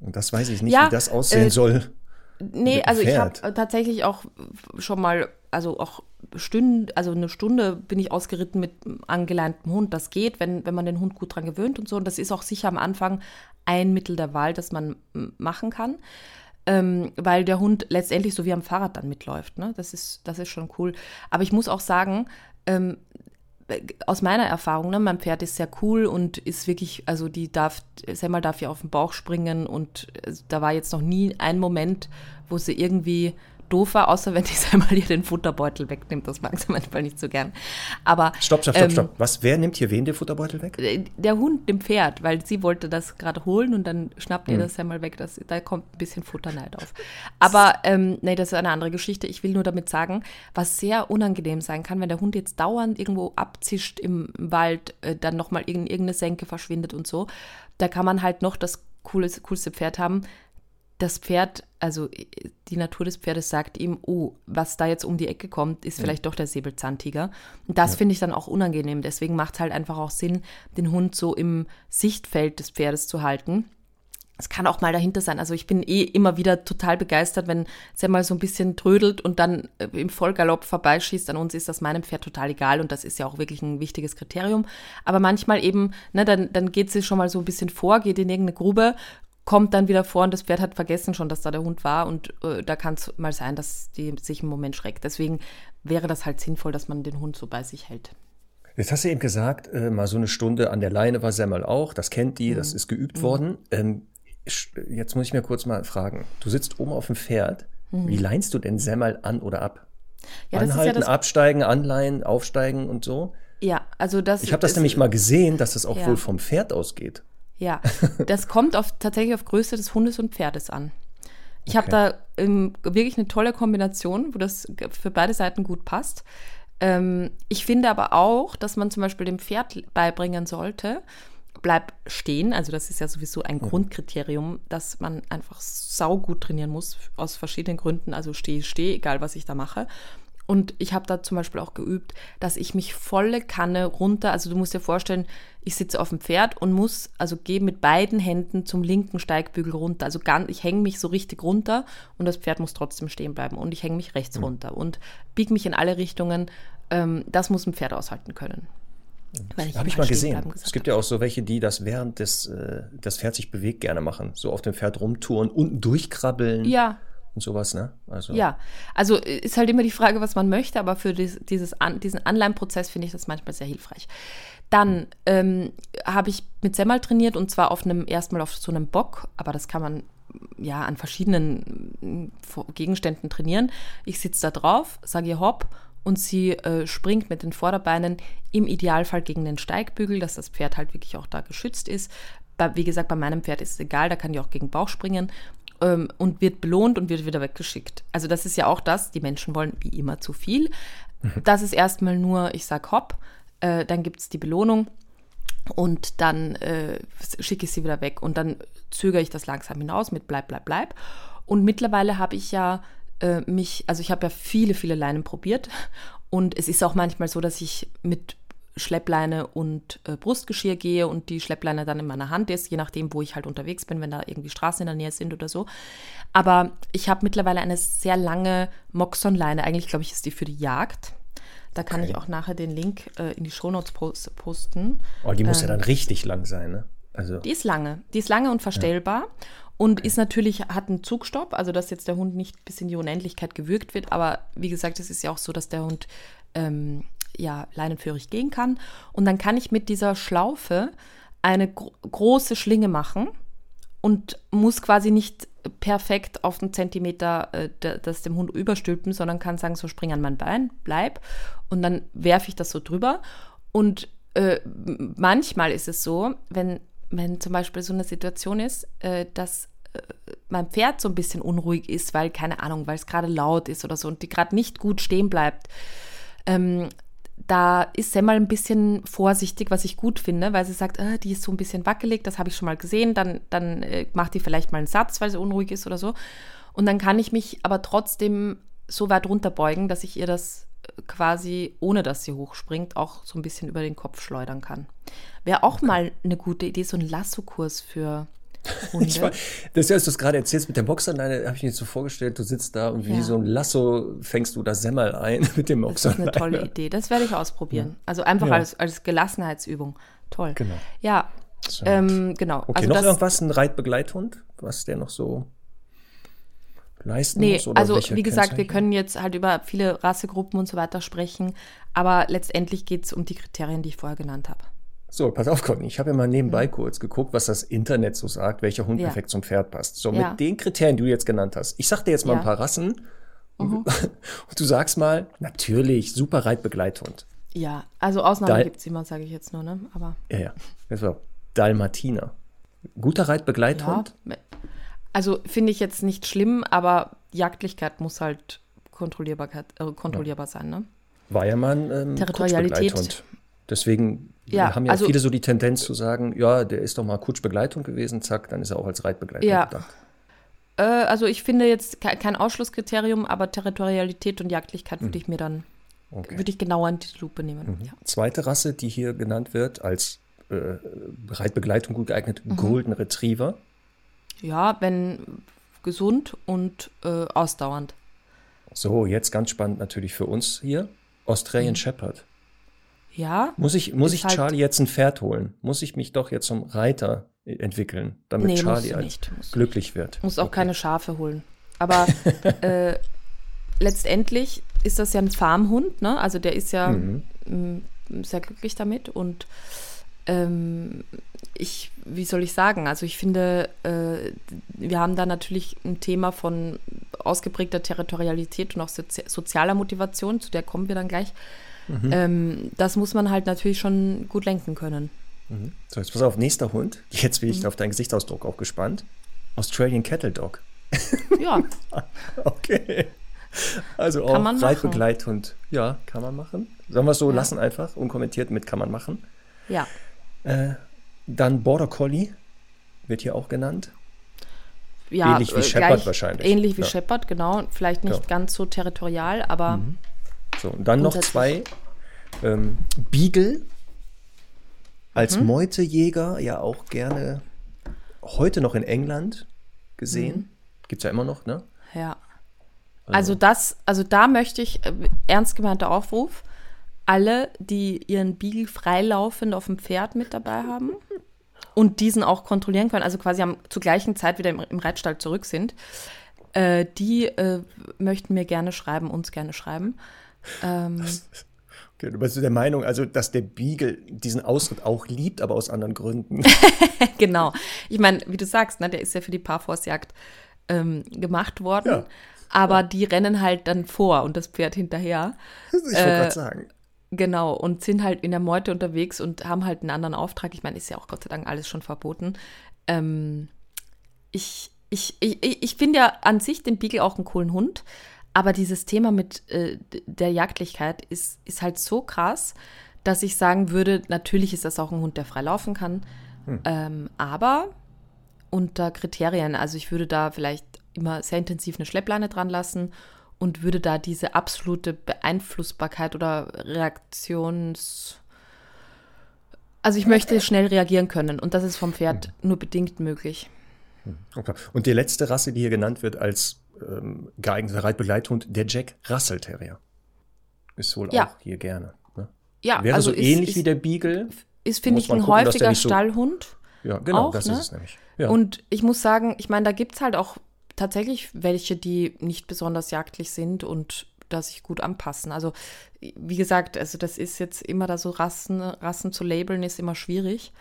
und das weiß ich nicht, ja, wie das aussehen äh, soll. Nee, also ich habe tatsächlich auch schon mal, also auch Stunden, also eine Stunde bin ich ausgeritten mit angeleintem Hund. Das geht, wenn, wenn man den Hund gut dran gewöhnt und so. Und das ist auch sicher am Anfang ein Mittel der Wahl, das man machen kann. Ähm, weil der Hund letztendlich so wie am Fahrrad dann mitläuft. Ne? Das, ist, das ist schon cool. Aber ich muss auch sagen, ähm, aus meiner Erfahrung, ne, mein Pferd ist sehr cool und ist wirklich, also die darf, Semmel darf ja auf den Bauch springen und äh, da war jetzt noch nie ein Moment, wo sie irgendwie doof war, außer wenn die einmal hier den Futterbeutel wegnimmt. Das mag sie manchmal nicht so gern. Aber. Stopp, stopp, stopp, ähm, stopp. Was, wer nimmt hier wen den Futterbeutel weg? Äh, der Hund, dem Pferd, weil sie wollte das gerade holen und dann schnappt ihr hm. das einmal weg. Das, da kommt ein bisschen Futterneid auf. Aber, ähm, nee, das ist eine andere Geschichte. Ich will nur damit sagen, was sehr unangenehm sein kann, wenn der Hund jetzt dauernd irgendwo abzischt im Wald, äh, dann nochmal in irgendeine Senke verschwindet und so. Da kann man halt noch das coolste, coolste Pferd haben, das Pferd, also die Natur des Pferdes sagt ihm, oh, was da jetzt um die Ecke kommt, ist vielleicht ja. doch der Säbelzahntiger. Und das ja. finde ich dann auch unangenehm. Deswegen macht es halt einfach auch Sinn, den Hund so im Sichtfeld des Pferdes zu halten. Es kann auch mal dahinter sein. Also ich bin eh immer wieder total begeistert, wenn es mal so ein bisschen trödelt und dann äh, im Vollgalopp vorbeischießt. An uns ist das meinem Pferd total egal und das ist ja auch wirklich ein wichtiges Kriterium. Aber manchmal eben, ne, dann, dann geht sie schon mal so ein bisschen vor, geht in irgendeine Grube kommt dann wieder vor und das Pferd hat vergessen schon, dass da der Hund war und äh, da kann es mal sein, dass die sich im Moment schreckt. Deswegen wäre das halt sinnvoll, dass man den Hund so bei sich hält. Jetzt hast du eben gesagt, äh, mal so eine Stunde an der Leine war Semmel auch, das kennt die, mhm. das ist geübt mhm. worden. Ähm, jetzt muss ich mir kurz mal fragen, du sitzt oben auf dem Pferd, mhm. wie leinst du denn Semmel an oder ab? Ja, Anhalten, ja absteigen, anleihen, aufsteigen und so? Ja, also das. Ich habe das nämlich mal gesehen, dass das auch ja. wohl vom Pferd ausgeht. Ja, das kommt auf, tatsächlich auf Größe des Hundes und Pferdes an. Ich okay. habe da ähm, wirklich eine tolle Kombination, wo das für beide Seiten gut passt. Ähm, ich finde aber auch, dass man zum Beispiel dem Pferd beibringen sollte, bleib stehen. Also das ist ja sowieso ein mhm. Grundkriterium, dass man einfach saugut trainieren muss, aus verschiedenen Gründen. Also stehe, stehe, egal was ich da mache. Und ich habe da zum Beispiel auch geübt, dass ich mich volle Kanne runter, also du musst dir vorstellen, ich sitze auf dem Pferd und muss, also gehe mit beiden Händen zum linken Steigbügel runter. Also ganz, ich hänge mich so richtig runter und das Pferd muss trotzdem stehen bleiben. Und ich hänge mich rechts mhm. runter und biege mich in alle Richtungen. Ähm, das muss ein Pferd aushalten können. Habe ich mal gesehen. Es gibt ja auch so welche, die das während des, äh, das Pferd sich bewegt gerne machen. So auf dem Pferd rumtouren, unten durchkrabbeln. Ja, und sowas, ne? Also. Ja, also ist halt immer die Frage, was man möchte, aber für dieses, dieses diesen Anleihenprozess finde ich das manchmal sehr hilfreich. Dann ähm, habe ich mit Semmel trainiert und zwar auf einem, erstmal auf so einem Bock, aber das kann man ja an verschiedenen äh, Gegenständen trainieren. Ich sitze da drauf, sage ihr hopp und sie äh, springt mit den Vorderbeinen im Idealfall gegen den Steigbügel, dass das Pferd halt wirklich auch da geschützt ist. Bei, wie gesagt, bei meinem Pferd ist es egal, da kann die auch gegen Bauch springen ähm, und wird belohnt und wird wieder weggeschickt. Also das ist ja auch das, die Menschen wollen wie immer zu viel. Mhm. Das ist erstmal nur, ich sag hopp, äh, dann gibt es die Belohnung und dann äh, schicke ich sie wieder weg und dann zögere ich das langsam hinaus mit bleib, bleib, bleib. Und mittlerweile habe ich ja äh, mich, also ich habe ja viele, viele Leinen probiert und es ist auch manchmal so, dass ich mit Schleppleine und äh, Brustgeschirr gehe und die Schleppleine dann in meiner Hand ist, je nachdem, wo ich halt unterwegs bin, wenn da irgendwie Straßen in der Nähe sind oder so. Aber ich habe mittlerweile eine sehr lange Moxon-Leine. Eigentlich glaube ich, ist die für die Jagd. Da kann okay. ich auch nachher den Link äh, in die Shownotes post posten. Oh, die muss ähm, ja dann richtig lang sein, ne? Also. Die ist lange. Die ist lange und verstellbar. Ja. Und ist natürlich, hat einen Zugstopp, also dass jetzt der Hund nicht bis in die Unendlichkeit gewürgt wird. Aber wie gesagt, es ist ja auch so, dass der Hund ähm, ja, leinenführig gehen kann. Und dann kann ich mit dieser Schlaufe eine gro große Schlinge machen und muss quasi nicht perfekt auf einen Zentimeter äh, das dem Hund überstülpen, sondern kann sagen, so spring an mein Bein, bleib. Und dann werfe ich das so drüber. Und äh, manchmal ist es so, wenn, wenn zum Beispiel so eine Situation ist, äh, dass äh, mein Pferd so ein bisschen unruhig ist, weil, keine Ahnung, weil es gerade laut ist oder so und die gerade nicht gut stehen bleibt, ähm, da ist Semmel ein bisschen vorsichtig, was ich gut finde, weil sie sagt, äh, die ist so ein bisschen wackelig, das habe ich schon mal gesehen, dann, dann äh, macht die vielleicht mal einen Satz, weil sie unruhig ist oder so. Und dann kann ich mich aber trotzdem so weit runterbeugen, dass ich ihr das äh, quasi, ohne dass sie hochspringt, auch so ein bisschen über den Kopf schleudern kann. Wäre auch okay. mal eine gute Idee, so ein Lasso-Kurs für (laughs) ich war, das, ja, als du es gerade erzählst mit der Boxerleine, habe ich mir so vorgestellt, du sitzt da und wie ja. so ein Lasso fängst du das Semmel ein (laughs) mit dem Boxerleine. Das ist eine tolle Idee. Das werde ich ausprobieren. Also einfach ja. als, als Gelassenheitsübung. Toll. Genau. Ja, ähm, genau. Okay, also noch das, irgendwas, ein Reitbegleithund, was der noch so leisten nee, muss? Oder also wie gesagt, wir können jetzt halt über viele Rassegruppen und so weiter sprechen, aber letztendlich geht es um die Kriterien, die ich vorher genannt habe. So, pass auf, Conny. Ich habe ja mal nebenbei mhm. kurz geguckt, was das Internet so sagt, welcher Hund ja. perfekt zum Pferd passt. So, ja. mit den Kriterien, die du jetzt genannt hast. Ich sag dir jetzt mal ja. ein paar Rassen. Mhm. (laughs) Und du sagst mal, natürlich, super Reitbegleithund. Ja, also Ausnahmen Dal gibt es immer, sage ich jetzt nur, ne? Aber. Ja, ja. Das war Dalmatiner. Guter Reitbegleithund? Also finde ich jetzt nicht schlimm, aber Jagdlichkeit muss halt Kontrollierbarkeit, äh, kontrollierbar sein, ne? War ja mal ein ähm, Territorialität. Deswegen ja, haben ja also, viele so die Tendenz zu sagen, ja, der ist doch mal Kutschbegleitung gewesen, zack, dann ist er auch als Reitbegleitung ja. gedacht. Äh, also ich finde jetzt kein Ausschlusskriterium, aber Territorialität und Jagdlichkeit würde hm. ich mir dann, okay. würde ich genauer in die Lupe nehmen. Mhm. Ja. Zweite Rasse, die hier genannt wird, als äh, Reitbegleitung gut geeignet, mhm. Golden Retriever. Ja, wenn gesund und äh, ausdauernd. So, jetzt ganz spannend natürlich für uns hier, Australian mhm. Shepherd. Ja. Muss ich, muss ich halt Charlie jetzt ein Pferd holen? Muss ich mich doch jetzt zum Reiter entwickeln, damit nee, Charlie halt glücklich wird? Muss auch okay. keine Schafe holen. Aber (laughs) äh, letztendlich ist das ja ein Farmhund, ne? Also der ist ja mhm. sehr glücklich damit und ähm, ich, wie soll ich sagen? Also ich finde, äh, wir haben da natürlich ein Thema von ausgeprägter Territorialität und auch sozi sozialer Motivation, zu der kommen wir dann gleich. Mhm. Ähm, das muss man halt natürlich schon gut lenken können. Mhm. So, jetzt pass auf, nächster Hund. Jetzt bin ich mhm. auf deinen Gesichtsausdruck auch gespannt. Australian Cattle Dog. (laughs) Ja. (laughs) okay. Also kann auch Reitbegleithund. Ja, kann man machen. Sollen wir es so ja. lassen einfach, unkommentiert mit kann man machen. Ja. Äh, dann Border Collie wird hier auch genannt. Ja, ähnlich wie äh, Shepard wahrscheinlich. Ähnlich wie ja. Shepard, genau. Vielleicht nicht ja. ganz so territorial, aber mhm. So, und dann noch zwei ähm, Beagle als mhm. Meutejäger, ja auch gerne heute noch in England gesehen. Mhm. Gibt es ja immer noch, ne? Ja. Also das, also da möchte ich, äh, ernst gemeinter Aufruf, alle, die ihren Beagle freilaufend auf dem Pferd mit dabei haben und diesen auch kontrollieren können, also quasi am, zur gleichen Zeit wieder im, im Reitstall zurück sind, äh, die äh, möchten mir gerne schreiben, uns gerne schreiben. Ähm, okay, du bist der Meinung, also dass der Beagle diesen Ausritt auch liebt, aber aus anderen Gründen. (laughs) genau. Ich meine, wie du sagst, ne, der ist ja für die Parforce-Jagd ähm, gemacht worden. Ja. Aber ja. die rennen halt dann vor und das Pferd hinterher. (laughs) Ich wollte äh, gerade sagen. Genau, und sind halt in der Meute unterwegs und haben halt einen anderen Auftrag. Ich meine, ist ja auch Gott sei Dank alles schon verboten. Ähm, ich, ich, ich, ich finde ja an sich den Beagle auch einen coolen Hund, aber dieses Thema mit äh, der Jagdlichkeit ist, ist halt so krass, dass ich sagen würde, natürlich ist das auch ein Hund, der frei laufen kann, hm. ähm, aber unter Kriterien. Also ich würde da vielleicht immer sehr intensiv eine Schleppleine dran lassen und würde da diese absolute Beeinflussbarkeit oder Reaktions... Also ich möchte schnell reagieren können und das ist vom Pferd mhm. nur bedingt möglich. Hm, okay. Und die letzte Rasse, die hier genannt wird als ähm, geeigneter Reitbegleithund, der Jack Russell Terrier. Ist wohl ja. auch hier gerne. Ne? Ja, Wäre also so ist, ähnlich ist, wie der Beagle. Ist, finde ich, ein gucken, häufiger so, Stallhund. Ja, genau, auch, das ne? ist es nämlich. Ja. Und ich muss sagen, ich meine, da gibt es halt auch tatsächlich welche, die nicht besonders jagdlich sind und da sich gut anpassen. Also wie gesagt, also das ist jetzt immer da so Rassen, Rassen zu labeln, ist immer schwierig.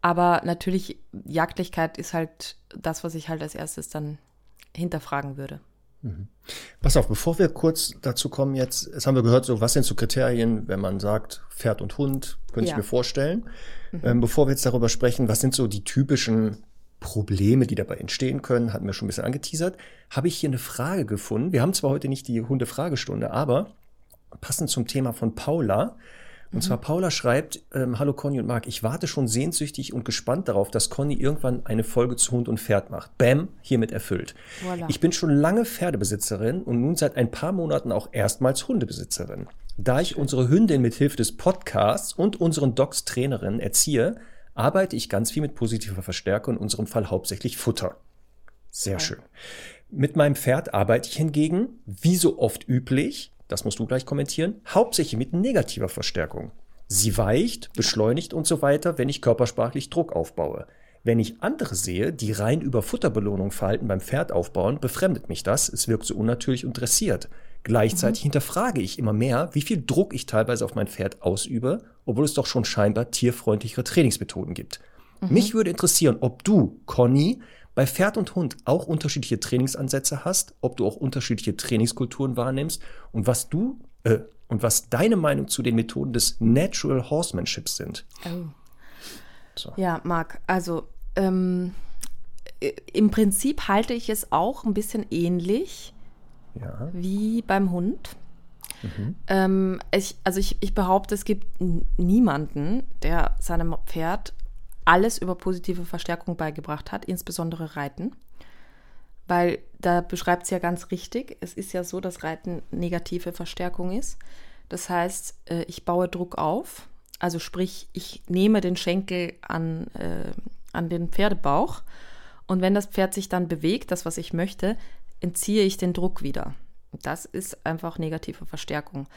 Aber natürlich, Jagdlichkeit ist halt das, was ich halt als erstes dann hinterfragen würde. Mhm. Pass auf, bevor wir kurz dazu kommen jetzt, jetzt haben wir gehört, so was sind so Kriterien, wenn man sagt, Pferd und Hund, könnte ja. ich mir vorstellen. Mhm. Ähm, bevor wir jetzt darüber sprechen, was sind so die typischen Probleme, die dabei entstehen können, hatten wir schon ein bisschen angeteasert, habe ich hier eine Frage gefunden. Wir haben zwar heute nicht die Hunde-Fragestunde, aber passend zum Thema von Paula. Und mhm. zwar Paula schreibt, ähm, Hallo Conny und Marc, ich warte schon sehnsüchtig und gespannt darauf, dass Conny irgendwann eine Folge zu Hund und Pferd macht. Bam, hiermit erfüllt. Voilà. Ich bin schon lange Pferdebesitzerin und nun seit ein paar Monaten auch erstmals Hundebesitzerin. Da ich unsere Hündin mit Hilfe des Podcasts und unseren Docs Trainerin erziehe, arbeite ich ganz viel mit positiver Verstärkung, in unserem Fall hauptsächlich Futter. Sehr ja. schön. Mit meinem Pferd arbeite ich hingegen, wie so oft üblich, das musst du gleich kommentieren, hauptsächlich mit negativer Verstärkung. Sie weicht, beschleunigt und so weiter, wenn ich körpersprachlich Druck aufbaue. Wenn ich andere sehe, die rein über Futterbelohnung verhalten beim Pferd aufbauen, befremdet mich das. Es wirkt so unnatürlich und dressiert. Gleichzeitig mhm. hinterfrage ich immer mehr, wie viel Druck ich teilweise auf mein Pferd ausübe, obwohl es doch schon scheinbar tierfreundlichere Trainingsmethoden gibt. Mhm. Mich würde interessieren, ob du, Conny, bei Pferd und Hund auch unterschiedliche Trainingsansätze hast, ob du auch unterschiedliche Trainingskulturen wahrnimmst und was du äh, und was deine Meinung zu den Methoden des Natural Horsemanships sind. Oh. So. Ja, Marc, also ähm, im Prinzip halte ich es auch ein bisschen ähnlich ja. wie beim Hund. Mhm. Ähm, ich, also ich, ich behaupte, es gibt niemanden, der seinem Pferd alles über positive Verstärkung beigebracht hat, insbesondere Reiten. Weil da beschreibt es ja ganz richtig, es ist ja so, dass Reiten negative Verstärkung ist. Das heißt, äh, ich baue Druck auf, also sprich, ich nehme den Schenkel an, äh, an den Pferdebauch und wenn das Pferd sich dann bewegt, das, was ich möchte, entziehe ich den Druck wieder. Das ist einfach negative Verstärkung.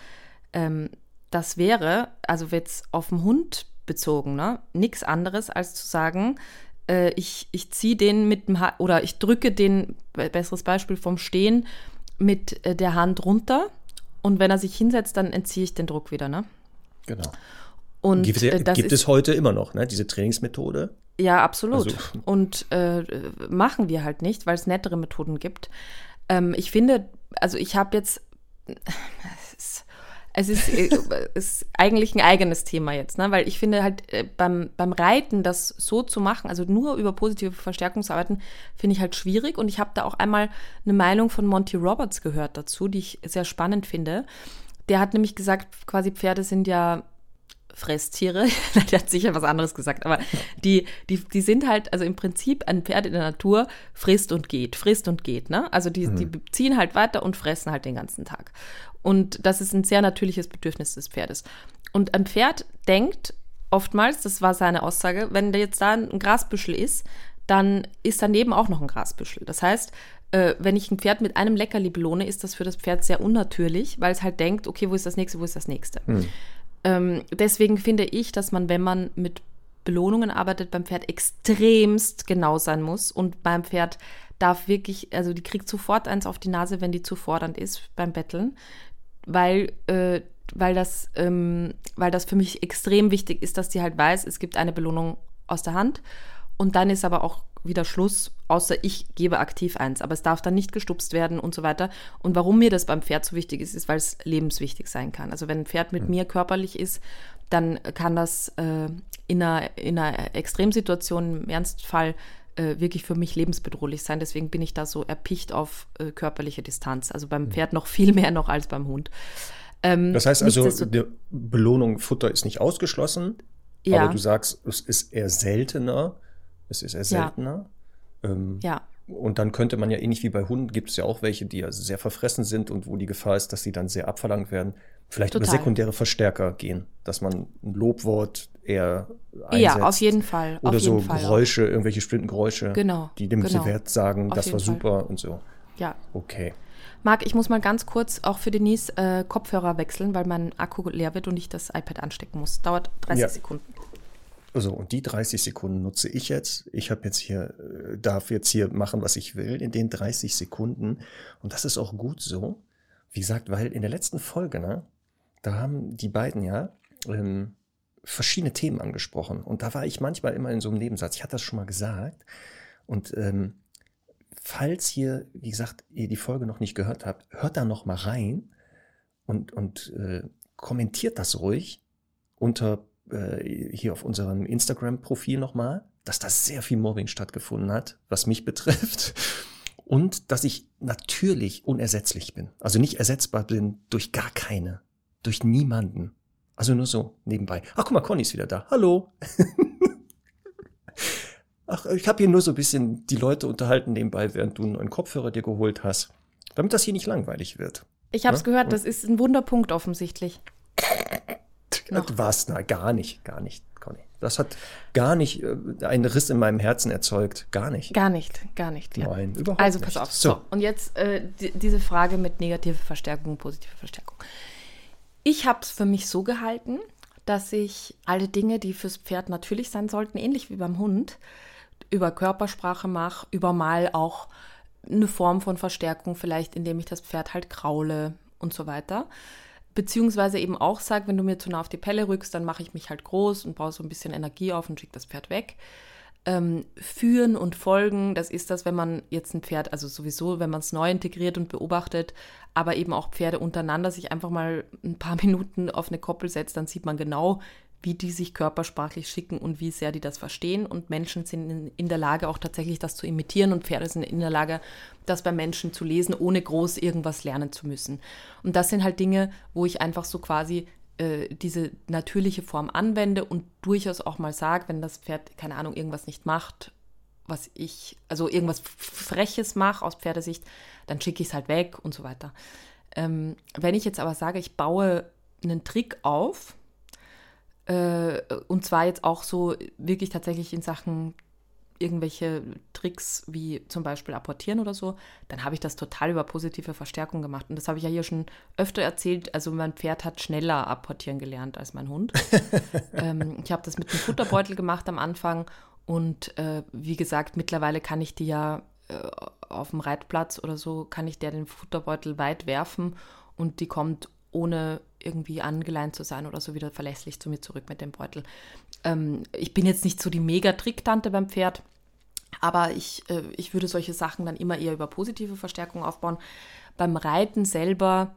Ähm, das wäre, also jetzt auf den Hund bezogen, ne, nichts anderes als zu sagen, äh, ich, ich ziehe den mit dem ha oder ich drücke den, besseres Beispiel vom Stehen, mit äh, der Hand runter und wenn er sich hinsetzt, dann entziehe ich den Druck wieder, ne? Genau. Und gibt, äh, gibt es heute immer noch, ne, diese Trainingsmethode? Ja, absolut. Also. (laughs) Und äh, machen wir halt nicht, weil es nettere Methoden gibt. Ähm, ich finde, also ich habe jetzt, (laughs) es ist, äh, ist eigentlich ein eigenes Thema jetzt, ne? weil ich finde halt äh, beim, beim Reiten das so zu machen, also nur über positive Verstärkung zu arbeiten, finde ich halt schwierig. Und ich habe da auch einmal eine Meinung von Monty Roberts gehört dazu, die ich sehr spannend finde. Der hat nämlich gesagt, quasi Pferde sind ja Fresstiere. (laughs) der hat sicher was anderes gesagt, aber die, die, die sind halt, also im Prinzip ein Pferd in der Natur frisst und geht, frisst und geht, ne? Also die, mhm. die ziehen halt weiter und fressen halt den ganzen Tag. Und das ist ein sehr natürliches Bedürfnis des Pferdes. Und ein Pferd denkt oftmals, das war seine Aussage, wenn da jetzt da ein Grasbüschel ist, dann ist daneben auch noch ein Grasbüschel. Das heißt, äh, wenn ich ein Pferd mit einem Leckerli belohne, ist das für das Pferd sehr unnatürlich, weil es halt denkt, okay, wo ist das nächste, wo ist das nächste. Hm. Ähm, deswegen finde ich, dass man, wenn man mit Belohnungen arbeitet, beim Pferd extremst genau sein muss und beim Pferd darf wirklich, also die kriegt sofort eins auf die Nase, wenn die zu fordernd ist beim Betteln, weil äh, weil das, ähm, weil das für mich extrem wichtig ist, dass die halt weiß, es gibt eine Belohnung aus der Hand und dann ist aber auch wieder Schluss, außer ich gebe aktiv eins. Aber es darf dann nicht gestupst werden und so weiter. Und warum mir das beim Pferd so wichtig ist, ist, weil es lebenswichtig sein kann. Also wenn ein Pferd mit mhm. mir körperlich ist, dann kann das äh, in, einer, in einer Extremsituation, im Ernstfall, äh, wirklich für mich lebensbedrohlich sein. Deswegen bin ich da so erpicht auf äh, körperliche Distanz. Also beim Pferd noch viel mehr noch als beim Hund. Ähm, das heißt also, die Belohnung Futter ist nicht ausgeschlossen, ja. aber du sagst, es ist eher seltener es ist eher seltener. Ja. Ähm, ja. Und dann könnte man ja ähnlich wie bei Hunden, gibt es ja auch welche, die ja sehr verfressen sind und wo die Gefahr ist, dass sie dann sehr abverlangt werden. Vielleicht Total. über sekundäre Verstärker gehen, dass man ein Lobwort eher einsetzt. Ja, auf jeden Fall. Oder so Fall Geräusche, irgendwelche bestimmten Geräusche, genau, die dem genau. Wert sagen, auf das war super Fall. und so. Ja. Okay. Marc, ich muss mal ganz kurz auch für Denise äh, Kopfhörer wechseln, weil mein Akku leer wird und ich das iPad anstecken muss. Dauert 30 ja. Sekunden. So, und die 30 Sekunden nutze ich jetzt. Ich habe jetzt hier, äh, darf jetzt hier machen, was ich will in den 30 Sekunden. Und das ist auch gut so. Wie gesagt, weil in der letzten Folge, ne, da haben die beiden ja ähm, verschiedene Themen angesprochen. Und da war ich manchmal immer in so einem Nebensatz. Ich hatte das schon mal gesagt. Und ähm, falls ihr, wie gesagt, ihr die Folge noch nicht gehört habt, hört da noch mal rein und, und äh, kommentiert das ruhig unter äh, hier auf unserem Instagram-Profil nochmal, dass da sehr viel Mobbing stattgefunden hat, was mich (laughs) betrifft. Und dass ich natürlich unersetzlich bin. Also nicht ersetzbar bin durch gar keine. Durch niemanden. Also nur so nebenbei. Ach, guck mal, Conny ist wieder da. Hallo. (laughs) Ach, ich habe hier nur so ein bisschen die Leute unterhalten nebenbei, während du einen neuen Kopfhörer dir geholt hast. Damit das hier nicht langweilig wird. Ich habe es ja? gehört, das ist ein Wunderpunkt offensichtlich. Noch. Was? Na, gar nicht, gar nicht, Conny. Das hat gar nicht äh, einen Riss in meinem Herzen erzeugt. Gar nicht. Gar nicht, gar nicht. Ja. Nein, überhaupt also, nicht. Also pass auf. So. Und jetzt äh, die, diese Frage mit negative Verstärkung, positive Verstärkung. Ich habe es für mich so gehalten, dass ich alle Dinge, die fürs Pferd natürlich sein sollten, ähnlich wie beim Hund, über Körpersprache mache, über mal auch eine Form von Verstärkung, vielleicht indem ich das Pferd halt kraule und so weiter beziehungsweise eben auch sage, wenn du mir zu nah auf die Pelle rückst, dann mache ich mich halt groß und baue so ein bisschen Energie auf und schicke das Pferd weg. Ähm, führen und folgen, das ist das, wenn man jetzt ein Pferd, also sowieso, wenn man es neu integriert und beobachtet, aber eben auch Pferde untereinander sich einfach mal ein paar (laughs) Minuten auf eine Koppel setzt, dann sieht man genau, wie die sich körpersprachlich schicken und wie sehr die das verstehen. Und Menschen sind in, der Lage, auch tatsächlich das zu imitieren und Pferde sind in der Lage, das bei Menschen zu lesen, ohne groß irgendwas lernen zu müssen. Und das sind halt Dinge, wo ich einfach so quasi äh, diese natürliche Form anwende und durchaus auch mal sage, wenn das Pferd, keine Ahnung, irgendwas nicht macht, was ich, also irgendwas Freches mache aus Pferdesicht, dann schicke ich es halt weg und so weiter. Ähm, wenn ich jetzt aber sage, ich baue einen Trick auf, äh, und zwar jetzt auch so wirklich tatsächlich in Sachen irgendwelche Tricks wie zum Beispiel apportieren oder so, dann habe ich das total über positive Verstärkung gemacht. Und das habe ich ja hier schon öfter erzählt. Also mein Pferd hat schneller apportieren gelernt als mein Hund. (laughs) ähm, ich habe das mit einem Futterbeutel gemacht am Anfang. Und äh, wie gesagt, mittlerweile kann ich die ja äh, auf dem Reitplatz oder so, kann ich der den Futterbeutel weit werfen und die kommt ohne irgendwie angeleint zu sein oder so wieder verlässlich zu mir zurück mit dem Beutel. Ähm, ich bin jetzt nicht so die Mega-Tricktante beim Pferd, aber ich, äh, ich würde solche Sachen dann immer eher über positive Verstärkung aufbauen. Beim Reiten selber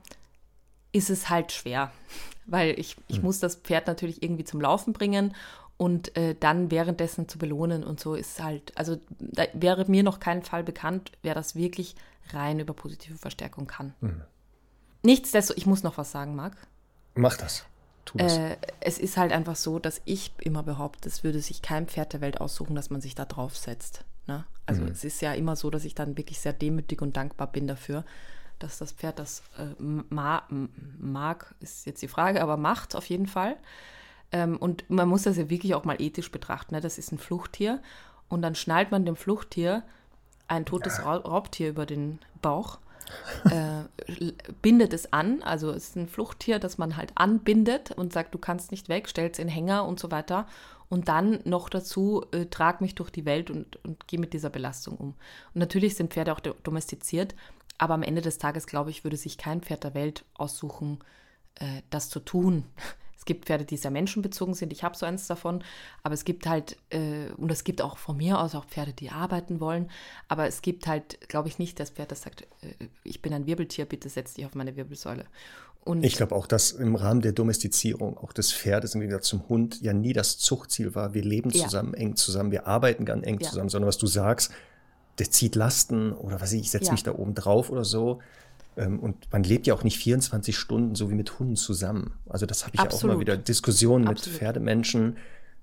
ist es halt schwer, (laughs) weil ich, ich mhm. muss das Pferd natürlich irgendwie zum Laufen bringen und äh, dann währenddessen zu belohnen und so ist halt, also da wäre mir noch kein Fall bekannt, wer das wirklich rein über positive Verstärkung kann. Mhm. Nichtsdestotrotz, ich muss noch was sagen, Marc. Mach das. tu das. Äh, es ist halt einfach so, dass ich immer behaupte, es würde sich kein Pferd der Welt aussuchen, dass man sich da draufsetzt. Ne? Also mhm. es ist ja immer so, dass ich dann wirklich sehr demütig und dankbar bin dafür, dass das Pferd das äh, ma mag, ist jetzt die Frage, aber macht auf jeden Fall. Ähm, und man muss das ja wirklich auch mal ethisch betrachten. Ne? Das ist ein Fluchttier und dann schnallt man dem Fluchttier ein totes ja. Raubtier über den Bauch äh, bindet es an. Also es ist ein Fluchttier, das man halt anbindet und sagt, du kannst nicht weg, stellt es in Hänger und so weiter. Und dann noch dazu, äh, trag mich durch die Welt und, und geh mit dieser Belastung um. Und natürlich sind Pferde auch domestiziert, aber am Ende des Tages, glaube ich, würde sich kein Pferd der Welt aussuchen, äh, das zu tun. Es gibt Pferde, die sehr menschenbezogen sind. Ich habe so eins davon. Aber es gibt halt, äh, und es gibt auch von mir aus auch Pferde, die arbeiten wollen. Aber es gibt halt, glaube ich, nicht das Pferd, das sagt, äh, ich bin ein Wirbeltier, bitte setz dich auf meine Wirbelsäule. Und ich glaube auch, dass im Rahmen der Domestizierung auch des Pferdes im Gegensatz zum Hund ja nie das Zuchtziel war. Wir leben zusammen, ja. eng zusammen, wir arbeiten ganz eng ja. zusammen, sondern was du sagst, der zieht Lasten oder was ich, ich setze ja. mich da oben drauf oder so. Ähm, und man lebt ja auch nicht 24 Stunden so wie mit Hunden zusammen. Also das habe ich Absolut. ja auch mal wieder Diskussionen mit Absolut. Pferdemenschen.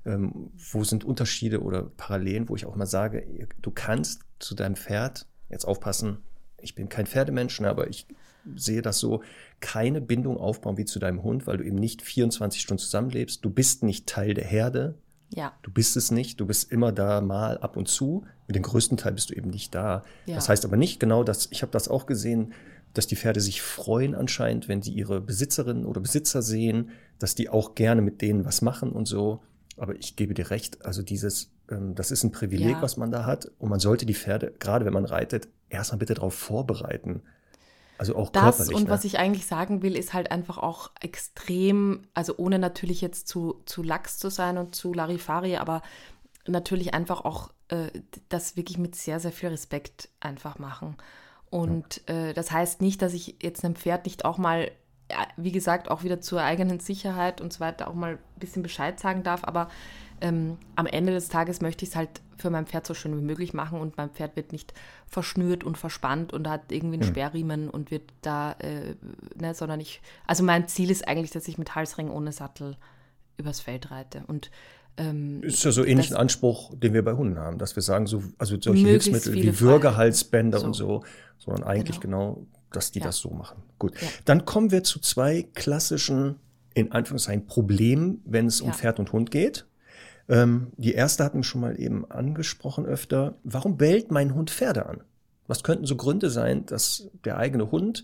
Ähm, wo sind Unterschiede oder Parallelen, wo ich auch mal sage, du kannst zu deinem Pferd, jetzt aufpassen, ich bin kein Pferdemensch, ne, aber ich sehe das so, keine Bindung aufbauen wie zu deinem Hund, weil du eben nicht 24 Stunden zusammenlebst. Du bist nicht Teil der Herde. Ja. Du bist es nicht. Du bist immer da mal ab und zu. Mit dem größten Teil bist du eben nicht da. Ja. Das heißt aber nicht genau, dass ich habe das auch gesehen, dass die Pferde sich freuen anscheinend, wenn sie ihre Besitzerinnen oder Besitzer sehen, dass die auch gerne mit denen was machen und so. Aber ich gebe dir recht, also dieses, ähm, das ist ein Privileg, ja. was man da hat. Und man sollte die Pferde, gerade wenn man reitet, erstmal bitte darauf vorbereiten. Also auch das körperlich. Und ne? was ich eigentlich sagen will, ist halt einfach auch extrem, also ohne natürlich jetzt zu, zu lax zu sein und zu Larifari, aber natürlich einfach auch äh, das wirklich mit sehr, sehr viel Respekt einfach machen. Und äh, das heißt nicht, dass ich jetzt einem Pferd nicht auch mal, wie gesagt, auch wieder zur eigenen Sicherheit und so weiter auch mal ein bisschen Bescheid sagen darf. Aber ähm, am Ende des Tages möchte ich es halt für mein Pferd so schön wie möglich machen und mein Pferd wird nicht verschnürt und verspannt und hat irgendwie einen mhm. Sperrriemen und wird da, äh, ne, sondern ich, also mein Ziel ist eigentlich, dass ich mit Halsring ohne Sattel übers Feld reite. Und ähm, ist ja so ähnlich ein Anspruch, den wir bei Hunden haben, dass wir sagen, so, also solche Hilfsmittel wie Würgehalsbänder so. und so, sondern eigentlich genau, genau dass die ja. das so machen. Gut. Ja. Dann kommen wir zu zwei klassischen, in Anführungszeichen, Problemen, wenn es um ja. Pferd und Hund geht. Ähm, die erste hatten wir schon mal eben angesprochen öfter. Warum bellt mein Hund Pferde an? Was könnten so Gründe sein, dass der eigene Hund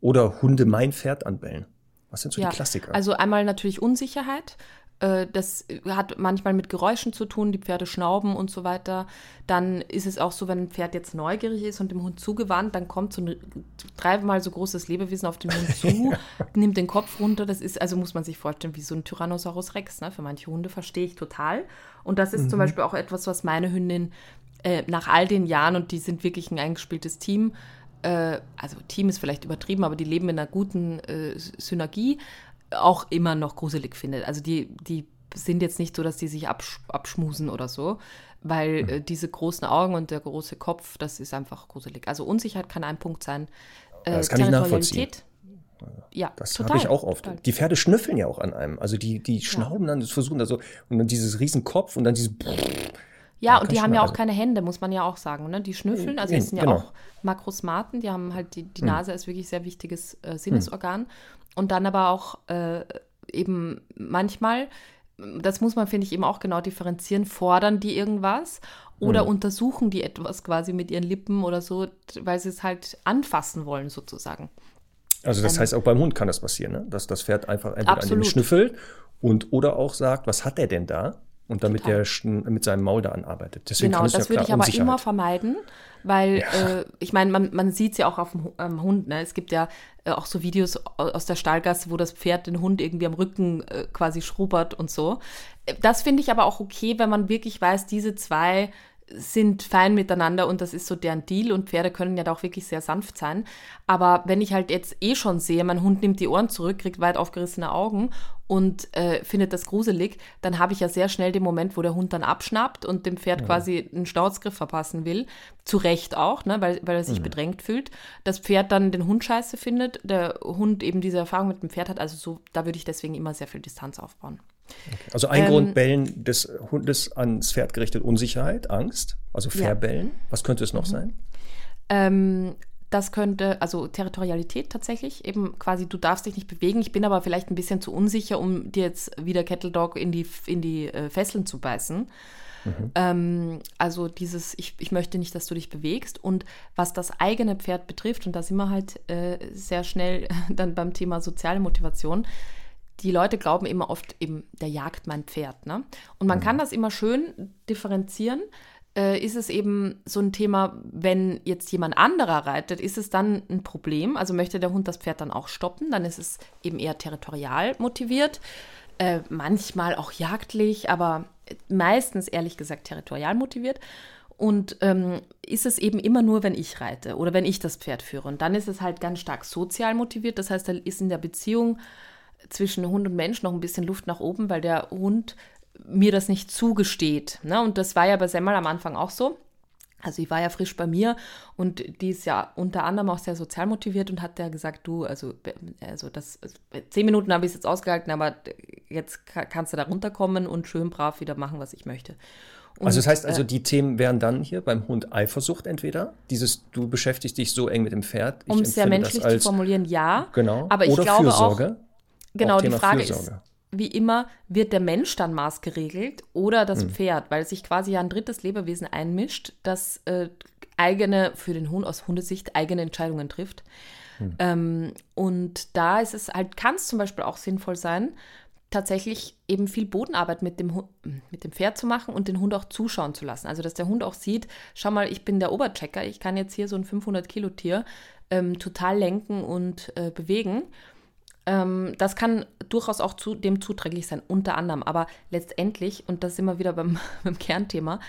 oder Hunde mein Pferd anbellen? Was sind so die Klassiker? Also einmal natürlich Unsicherheit. Äh, das hat manchmal mit Geräuschen zu tun, die Pferde schnauben und so weiter. Dann ist es auch so, wenn ein Pferd jetzt neugierig ist und dem Hund zugewandt, dann kommt so ein dreimal so großes Lebewesen auf den Hund (laughs) zu, nimmt den Kopf runter. Das ist, also muss man sich vorstellen, wie so ein Tyrannosaurus Rex. Ne? Für manche Hunde verstehe ich total. Und das ist mhm. zum Beispiel auch etwas, was meine Hündin äh, nach all den Jahren, und die sind wirklich ein eingespieltes Team, äh, also Team ist vielleicht übertrieben, aber die leben in einer guten äh, Synergie auch immer noch gruselig findet. Also die, die sind jetzt nicht so, dass die sich absch abschmusen oder so, weil mhm. äh, diese großen Augen und der große Kopf, das ist einfach gruselig. Also Unsicherheit kann ein Punkt sein. Äh, das kann ich nachvollziehen. Ja, das habe ich auch oft. Total. Die Pferde schnüffeln ja auch an einem. Also die, die schnauben ja. dann, versuchen da so, und dann dieses riesen Kopf und dann dieses ja, ja und die haben ja auch keine Hände, muss man ja auch sagen. Ne? Die schnüffeln, also die sind ja genau. auch Makrosmaten, die haben halt, die, die hm. Nase hm. ist wirklich sehr wichtiges äh, Sinnesorgan. Hm. Und dann aber auch äh, eben manchmal, das muss man, finde ich, eben auch genau differenzieren, fordern die irgendwas oder hm. untersuchen die etwas quasi mit ihren Lippen oder so, weil sie es halt anfassen wollen, sozusagen. Also das ähm, heißt, auch beim Hund kann das passieren, ne? dass das Pferd einfach absolut. an dem schnüffelt und oder auch sagt, was hat der denn da? Und damit Total. der mit seinem Maul da anarbeitet. Deswegen genau, das ja würde ich aber immer vermeiden, weil ja. äh, ich meine, man, man sieht es ja auch auf dem ähm, Hund. Ne? Es gibt ja äh, auch so Videos aus der Stallgasse, wo das Pferd den Hund irgendwie am Rücken äh, quasi schrubbert und so. Äh, das finde ich aber auch okay, wenn man wirklich weiß, diese zwei sind fein miteinander und das ist so deren Deal und Pferde können ja da auch wirklich sehr sanft sein. Aber wenn ich halt jetzt eh schon sehe, mein Hund nimmt die Ohren zurück, kriegt weit aufgerissene Augen und äh, findet das gruselig, dann habe ich ja sehr schnell den Moment, wo der Hund dann abschnappt und dem Pferd ja. quasi einen Schnauzgriff verpassen will. Zu Recht auch, ne, weil, weil er sich mhm. bedrängt fühlt. Das Pferd dann den Hund scheiße findet, der Hund eben diese Erfahrung mit dem Pferd hat. Also so, da würde ich deswegen immer sehr viel Distanz aufbauen. Okay. Also ein ähm, Grund Bellen des Hundes ans Pferd gerichtet, Unsicherheit, Angst, also Verbellen. Ja. Was könnte es noch mhm. sein? Ähm, das könnte, also Territorialität tatsächlich, eben quasi, du darfst dich nicht bewegen. Ich bin aber vielleicht ein bisschen zu unsicher, um dir jetzt wieder Kettle Dog in die, in die äh, Fesseln zu beißen. Mhm. Ähm, also dieses, ich, ich möchte nicht, dass du dich bewegst. Und was das eigene Pferd betrifft, und da sind wir halt äh, sehr schnell (laughs) dann beim Thema soziale Motivation, die Leute glauben immer oft eben, der jagt mein Pferd. Ne? Und man mhm. kann das immer schön differenzieren. Äh, ist es eben so ein Thema, wenn jetzt jemand anderer reitet, ist es dann ein Problem? Also möchte der Hund das Pferd dann auch stoppen? Dann ist es eben eher territorial motiviert. Äh, manchmal auch jagdlich, aber meistens ehrlich gesagt territorial motiviert. Und ähm, ist es eben immer nur, wenn ich reite oder wenn ich das Pferd führe. Und dann ist es halt ganz stark sozial motiviert. Das heißt, da ist in der Beziehung zwischen Hund und Mensch noch ein bisschen Luft nach oben, weil der Hund mir das nicht zugesteht. Ne? Und das war ja bei Semmel am Anfang auch so. Also ich war ja frisch bei mir und die ist ja unter anderem auch sehr sozial motiviert und hat ja gesagt, du, also, also das, also zehn Minuten habe ich es jetzt ausgehalten, aber jetzt kannst du da runterkommen und schön brav wieder machen, was ich möchte. Und, also das heißt also, äh, die Themen wären dann hier beim Hund Eifersucht entweder, dieses du beschäftigst dich so eng mit dem Pferd. Um es sehr menschlich als, zu formulieren, ja. Genau. Aber ich Oder glaube Fürsorge. auch, Genau, die Frage Fürsorge. ist, wie immer, wird der Mensch dann maßgeregelt oder das hm. Pferd, weil sich quasi ja ein drittes Lebewesen einmischt, das äh, eigene, für den Hund aus Hundesicht, eigene Entscheidungen trifft. Hm. Ähm, und da ist es halt, kann es zum Beispiel auch sinnvoll sein, tatsächlich eben viel Bodenarbeit mit dem, mit dem Pferd zu machen und den Hund auch zuschauen zu lassen. Also, dass der Hund auch sieht, schau mal, ich bin der Oberchecker, ich kann jetzt hier so ein 500-Kilo-Tier ähm, total lenken und äh, bewegen. Ähm, das kann durchaus auch zu, dem zuträglich sein, unter anderem. Aber letztendlich, und das ist immer wieder beim, (laughs) beim Kernthema,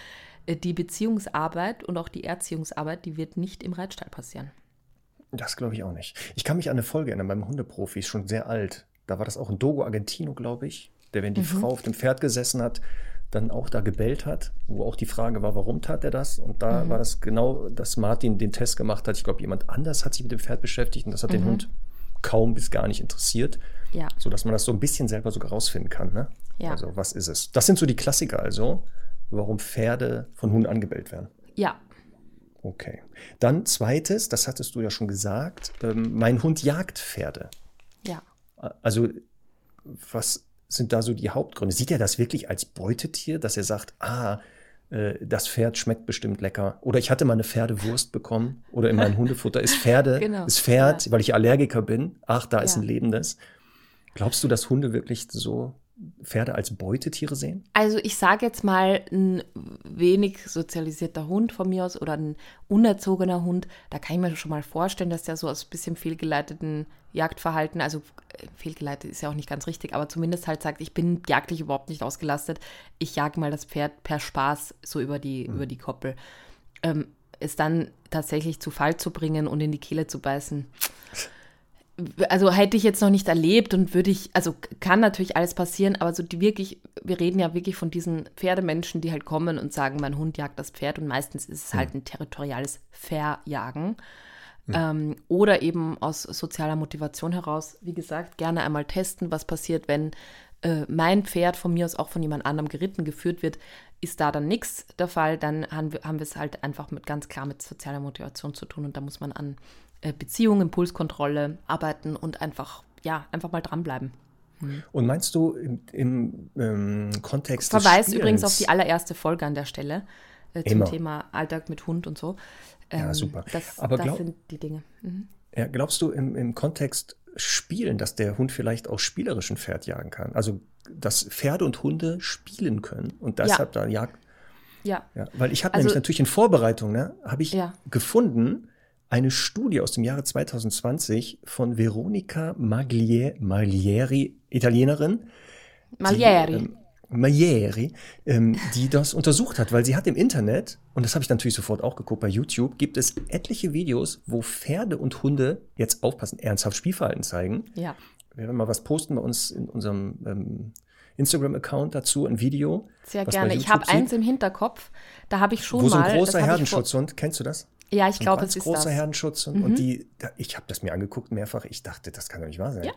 äh, die Beziehungsarbeit und auch die Erziehungsarbeit, die wird nicht im Reitstall passieren. Das glaube ich auch nicht. Ich kann mich an eine Folge erinnern beim Hundeprofi, ist schon sehr alt. Da war das auch ein Dogo Argentino, glaube ich, der, wenn die mhm. Frau auf dem Pferd gesessen hat, dann auch da gebellt hat, wo auch die Frage war, warum tat er das? Und da mhm. war das genau, dass Martin den Test gemacht hat. Ich glaube, jemand anders hat sich mit dem Pferd beschäftigt und das hat mhm. den Hund kaum bis gar nicht interessiert. Ja. Sodass man das so ein bisschen selber sogar rausfinden kann. Ne? Ja. Also, was ist es? Das sind so die Klassiker also, warum Pferde von Hunden angebellt werden. Ja. Okay. Dann zweites, das hattest du ja schon gesagt, ähm, mein Hund jagt Pferde. Ja. Also, was sind da so die Hauptgründe? Sieht er das wirklich als Beutetier, dass er sagt, ah, das Pferd schmeckt bestimmt lecker. Oder ich hatte mal eine Pferdewurst bekommen. Oder in meinem Hundefutter ist Pferde, (laughs) genau. ist Pferd, ja. weil ich Allergiker bin. Ach, da ja. ist ein lebendes. Glaubst du, dass Hunde wirklich so Pferde als Beutetiere sehen? Also ich sage jetzt mal, ein wenig sozialisierter Hund von mir aus oder ein unerzogener Hund, da kann ich mir schon mal vorstellen, dass der so aus ein bisschen fehlgeleiteten Jagdverhalten, also äh, fehlgeleitet ist ja auch nicht ganz richtig, aber zumindest halt sagt, ich bin jagdlich überhaupt nicht ausgelastet, ich jage mal das Pferd per Spaß so über die, mhm. über die Koppel. Ähm, es dann tatsächlich zu Fall zu bringen und in die Kehle zu beißen (laughs) also hätte ich jetzt noch nicht erlebt und würde ich, also kann natürlich alles passieren, aber so die wirklich, wir reden ja wirklich von diesen Pferdemenschen, die halt kommen und sagen, mein Hund jagt das Pferd und meistens ist es halt ein territoriales Verjagen. Ja. Ähm, oder eben aus sozialer Motivation heraus, wie gesagt, gerne einmal testen, was passiert, wenn äh, mein Pferd von mir aus auch von jemand anderem geritten, geführt wird, ist da dann nichts der Fall, dann haben wir, haben wir es halt einfach mit ganz klar mit sozialer Motivation zu tun und da muss man an Beziehung, Impulskontrolle arbeiten und einfach, ja, einfach mal dranbleiben. Mhm. Und meinst du im, im ähm, Kontext Verweis des übrigens auf die allererste Folge an der Stelle äh, zum Immer. Thema Alltag mit Hund und so. Ähm, ja, super. Das, Aber das sind die Dinge. Mhm. Ja, glaubst du im, im Kontext Spielen, dass der Hund vielleicht auch spielerisch ein Pferd jagen kann? Also, dass Pferde und Hunde spielen können und deshalb ja. da jagt. Ja. ja. Weil ich habe also, nämlich natürlich in Vorbereitung, ne, habe ich ja. gefunden, eine Studie aus dem Jahre 2020 von Veronica Maglieri, Maglieri Italienerin. Maglieri. Die, ähm, Maglieri, ähm, die das untersucht hat, weil sie hat im Internet, und das habe ich natürlich sofort auch geguckt, bei YouTube gibt es etliche Videos, wo Pferde und Hunde, jetzt aufpassen, ernsthaft Spielverhalten zeigen. Ja. werden mal was posten bei uns in unserem ähm, Instagram-Account dazu, ein Video. Sehr gerne. Ich habe eins im Hinterkopf. Da habe ich schon Wo mal. so ein großer Herdenschutzhund, kennst du das? Ja, ich glaube, es ist großer das. Herdenschutzhund. Mhm. Und die, ich habe das mir angeguckt mehrfach. Ich dachte, das kann doch nicht wahr sein. Ja.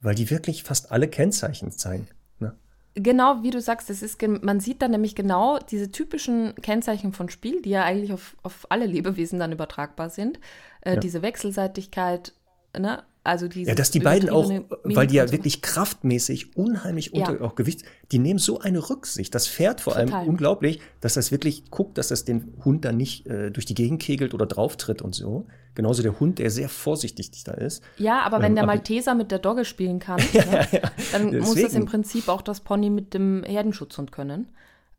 Weil die wirklich fast alle Kennzeichen zeigen. Ne? Genau, wie du sagst, es ist, man sieht dann nämlich genau diese typischen Kennzeichen von Spiel, die ja eigentlich auf, auf alle Lebewesen dann übertragbar sind. Äh, Ja. Diese Wechselseitigkeit, ne? Also diese Ja, dass die beiden auch, weil die ja wirklich kraftmäßig unheimlich Ja. unter auch Gewicht, die nehmen so eine Rücksicht. Das Pferd vor Total. allem unglaublich, dass das wirklich guckt, dass das den Hund dann nicht äh, durch die Gegend kegelt oder drauftritt und so. Genauso der Hund, der sehr vorsichtig da ist. Ja, aber wenn Ähm, der aber- Malteser mit der Dogge spielen kann, (laughs) ne, dann muss das Deswegen. im Prinzip auch das Pony mit dem Herdenschutzhund können.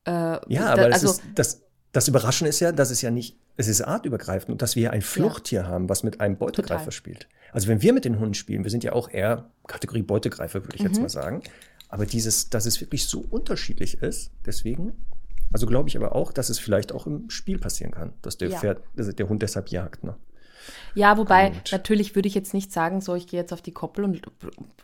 Äh, Ja, da- aber das, also, ist, das, das Überraschende ist ja, dass es ja nicht, es ist artübergreifend und dass wir ein Fluchttier haben, was mit einem Beutegreifer Total. spielt. Also wenn wir mit den Hunden spielen, wir sind ja auch eher Kategorie Beutegreifer, würde ich Mhm. jetzt mal sagen. Aber dieses, dass es wirklich so unterschiedlich ist, deswegen, also glaube ich aber auch, dass es vielleicht auch im Spiel passieren kann, dass der Ja. Pferd, also der Hund deshalb jagt. Ne? Ja, wobei, Gut. natürlich würde ich jetzt nicht sagen, so, ich gehe jetzt auf die Koppel und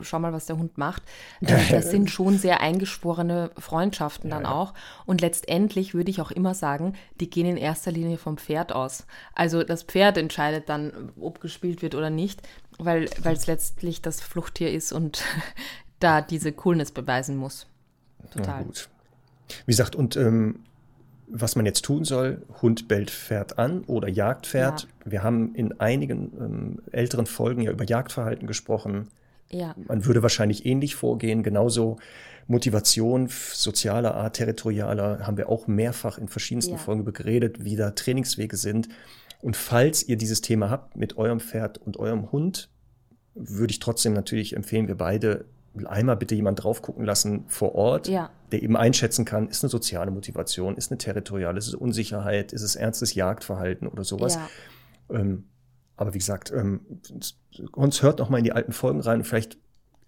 schau mal, was der Hund macht. Äh, (laughs) Das sind schon sehr eingeschworene Freundschaften dann Ja, ja. auch. Und letztendlich würde ich auch immer sagen, die gehen in erster Linie vom Pferd aus. Also das Pferd entscheidet dann, ob gespielt wird oder nicht, weil weil es letztlich das Fluchttier ist und (laughs) da diese Coolness beweisen muss. Total. Na gut. Wie gesagt, und ähm, was man jetzt tun soll, Hund bellt Pferd an oder jagt Pferd. Wir haben in einigen ähm, älteren Folgen ja über Jagdverhalten gesprochen. Ja. Man würde wahrscheinlich ähnlich vorgehen. Genauso Motivation sozialer Art, territorialer, haben wir auch mehrfach in verschiedensten Ja. Folgen beredet, wie da Trainingswege sind. Und falls ihr dieses Thema habt mit eurem Pferd und eurem Hund, würde ich trotzdem natürlich empfehlen, wir beide einmal bitte jemand drauf gucken lassen vor Ort, Ja. der eben einschätzen kann, ist eine soziale Motivation, ist eine territoriale, ist es Unsicherheit, ist es ernstes Jagdverhalten oder sowas. Ja. Ähm, aber wie gesagt, ähm, uns hört noch mal in die alten Folgen rein. Vielleicht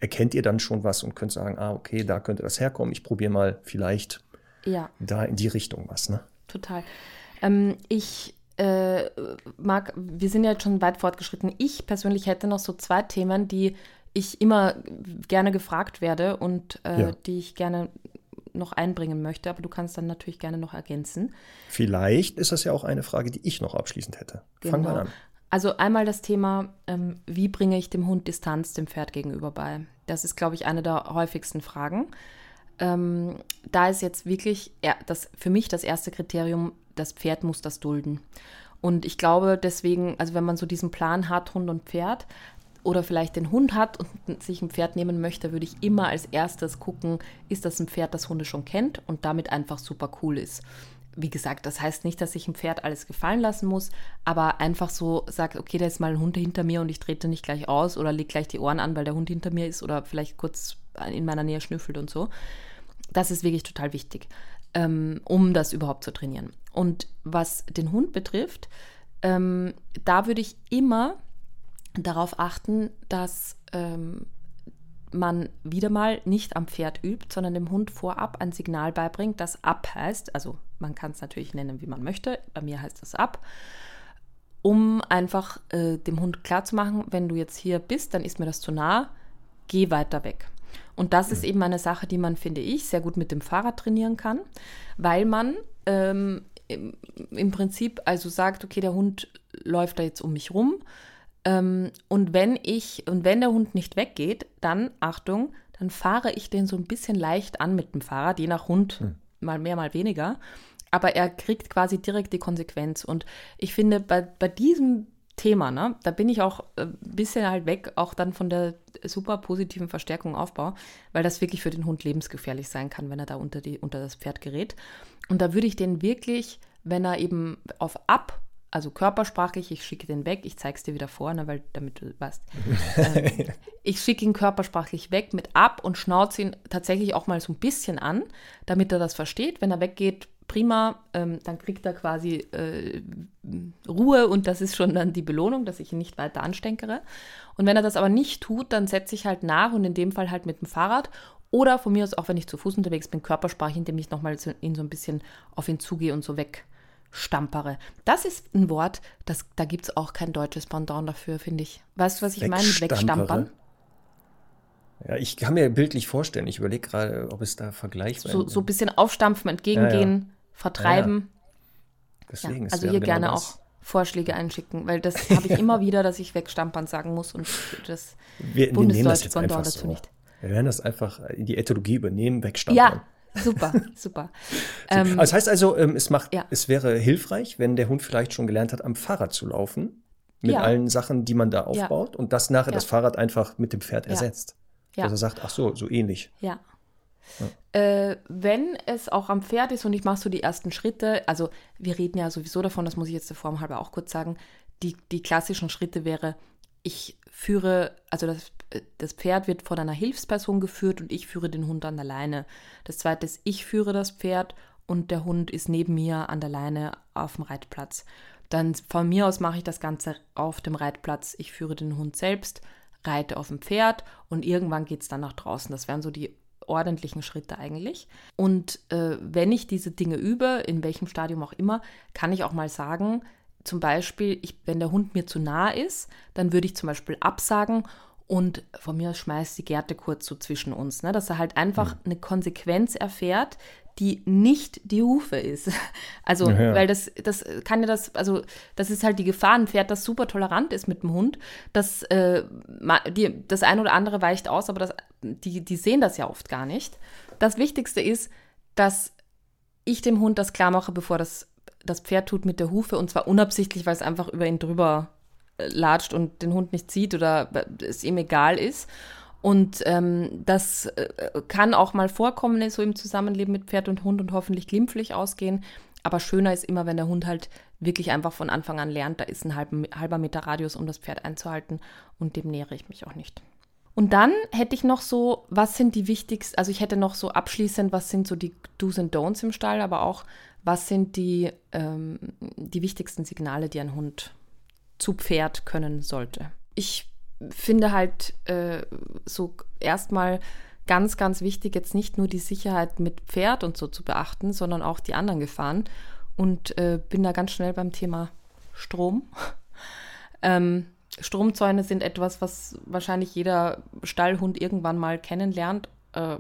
erkennt ihr dann schon was und könnt sagen, ah, okay, da könnte das herkommen. Ich probiere mal vielleicht Ja. da in die Richtung was. Ne? Total. Ähm, ich äh, mag, wir sind ja jetzt schon weit fortgeschritten. Ich persönlich hätte noch so zwei Themen, die ich immer gerne gefragt werde und äh, Ja. die ich gerne noch einbringen möchte, aber du kannst dann natürlich gerne noch ergänzen. Vielleicht ist das ja auch eine Frage, die ich noch abschließend hätte. Fang mal an. Also einmal das Thema, ähm, wie bringe ich dem Hund Distanz dem Pferd gegenüber bei? Das ist, glaube ich, eine der häufigsten Fragen. Ähm, da ist jetzt wirklich ja, das, für mich das erste Kriterium, das Pferd muss das dulden. Und ich glaube deswegen, also wenn man so diesen Plan hat, Hund und Pferd, oder vielleicht den Hund hat und sich ein Pferd nehmen möchte, würde ich immer als erstes gucken, ist das ein Pferd, das Hunde schon kennt und damit einfach super cool ist. Wie gesagt, das heißt nicht, dass ich ein Pferd alles gefallen lassen muss, aber einfach so sagt, okay, da ist mal ein Hund hinter mir und ich trete nicht gleich aus oder leg gleich die Ohren an, weil der Hund hinter mir ist oder vielleicht kurz in meiner Nähe schnüffelt und so. Das ist wirklich total wichtig, ähm, um das überhaupt zu trainieren. Und was den Hund betrifft, ähm, da würde ich immer darauf achten, dass ähm, man wieder mal nicht am Pferd übt, sondern dem Hund vorab ein Signal beibringt, das ab heißt. Also man kann es natürlich nennen, wie man möchte. Bei mir heißt es ab. Um einfach äh, dem Hund klarzumachen, wenn du jetzt hier bist, dann ist mir das zu nah, geh weiter weg. Und das ist eben eine Sache, die man, finde ich, sehr gut mit dem Fahrrad trainieren kann, weil man ähm, im, im Prinzip also sagt, okay, der Hund läuft da jetzt um mich rum. Ähm, und wenn ich, und wenn der Hund nicht weggeht, dann, Achtung, dann fahre ich den so ein bisschen leicht an mit dem Fahrrad, je nach Hund, mal mehr, mal weniger. Aber er kriegt quasi direkt die Konsequenz. Und ich finde, bei, bei diesem Thema, ne, da bin ich auch ein bisschen halt weg, auch dann von der super positiven Verstärkung Aufbau, weil das wirklich für den Hund lebensgefährlich sein kann, wenn er da unter, die, unter das Pferd gerät. Und da würde ich den wirklich, wenn er eben auf Ab, also körpersprachlich, ich schicke den weg, ich zeige es dir wieder vor, ne, weil damit du weißt. (laughs) ähm, ich schicke ihn körpersprachlich weg mit ab und schnauze ihn tatsächlich auch mal so ein bisschen an, damit er das versteht. Wenn er weggeht, prima, ähm, dann kriegt er quasi äh, Ruhe und das ist schon dann die Belohnung, dass ich ihn nicht weiter anstenkere. Und wenn er das aber nicht tut, dann setze ich halt nach und in dem Fall halt mit dem Fahrrad oder von mir aus auch, wenn ich zu Fuß unterwegs bin, körpersprachlich, indem ich nochmal so, ihn so ein bisschen auf ihn zugehe und so wegstampere. Das ist ein Wort, das, da gibt es auch kein deutsches Pendant dafür, finde ich. Weißt du, was ich meine mit wegstampern? Ja, ich kann mir bildlich vorstellen, ich überlege gerade, ob es da vergleichbar So, so ein bisschen aufstampfen, entgegengehen, ja, ja. vertreiben. Deswegen, also hier genau gerne das. auch Vorschläge einschicken, weil das (laughs) habe ich immer wieder, dass ich wegstampern sagen muss und das wir, Bundesdeutsch Gondor dazu so. nicht. Wir werden das einfach in die Ethologie übernehmen, wegstampern. Ja, super, super. (laughs) ähm, das heißt also, ähm, es, macht, ja. es wäre hilfreich, wenn der Hund vielleicht schon gelernt hat, am Fahrrad zu laufen, mit ja. allen Sachen, die man da aufbaut, ja. und das nachher das Fahrrad einfach mit dem Pferd ersetzt. Dass er sagt, ach so, so ähnlich. Ja. Äh, wenn es auch am Pferd ist und ich mache so die ersten Schritte, also wir reden ja sowieso davon, das muss ich jetzt der Form halber auch kurz sagen, die, die klassischen Schritte wäre, ich führe, also das, das Pferd wird von einer Hilfsperson geführt und ich führe den Hund an der Leine. Das zweite ist, ich führe das Pferd und der Hund ist neben mir an der Leine auf dem Reitplatz. Dann von mir aus mache ich das Ganze auf dem Reitplatz. Ich führe den Hund selbst, reite auf dem Pferd und irgendwann geht es dann nach draußen. Das wären so die ordentlichen Schritte eigentlich. Und äh, wenn ich diese Dinge übe, in welchem Stadium auch immer, kann ich auch mal sagen, zum Beispiel, ich, wenn der Hund mir zu nah ist, dann würde ich zum Beispiel absagen und von mir aus schmeißt die Gerte kurz so zwischen uns, ne? dass er halt einfach mhm. eine Konsequenz erfährt, die nicht die Hufe ist. (laughs) Also, ja, ja. weil das, das kann ja das, also das ist halt die Gefahr, ein Pferd, das super tolerant ist mit dem Hund, das, äh, die, das eine oder andere weicht aus, aber das, die, die sehen das ja oft gar nicht. Das Wichtigste ist, dass ich dem Hund das klar mache, bevor das, das Pferd tut mit der Hufe und zwar unabsichtlich, weil es einfach über ihn drüber latscht und den Hund nicht sieht oder es ihm egal ist. Und ähm, das äh, kann auch mal vorkommen, so im Zusammenleben mit Pferd und Hund und hoffentlich glimpflich ausgehen. Aber schöner ist immer, wenn der Hund halt wirklich einfach von Anfang an lernt, da ist ein halber, halber Meter Radius, um das Pferd einzuhalten und dem nähere ich mich auch nicht. Und dann hätte ich noch so, was sind die wichtigsten, also ich hätte noch so abschließend, was sind so die Do's und Don'ts im Stall, aber auch, was sind die, ähm, die wichtigsten Signale, die ein Hund zu Pferd können sollte. Ich finde halt äh, so erstmal ganz, ganz wichtig, jetzt nicht nur die Sicherheit mit Pferd und so zu beachten, sondern auch die anderen Gefahren. Und äh, bin da ganz schnell beim Thema Strom. (laughs) ähm, Stromzäune sind etwas, was wahrscheinlich jeder Stallhund irgendwann mal kennenlernt. Äh,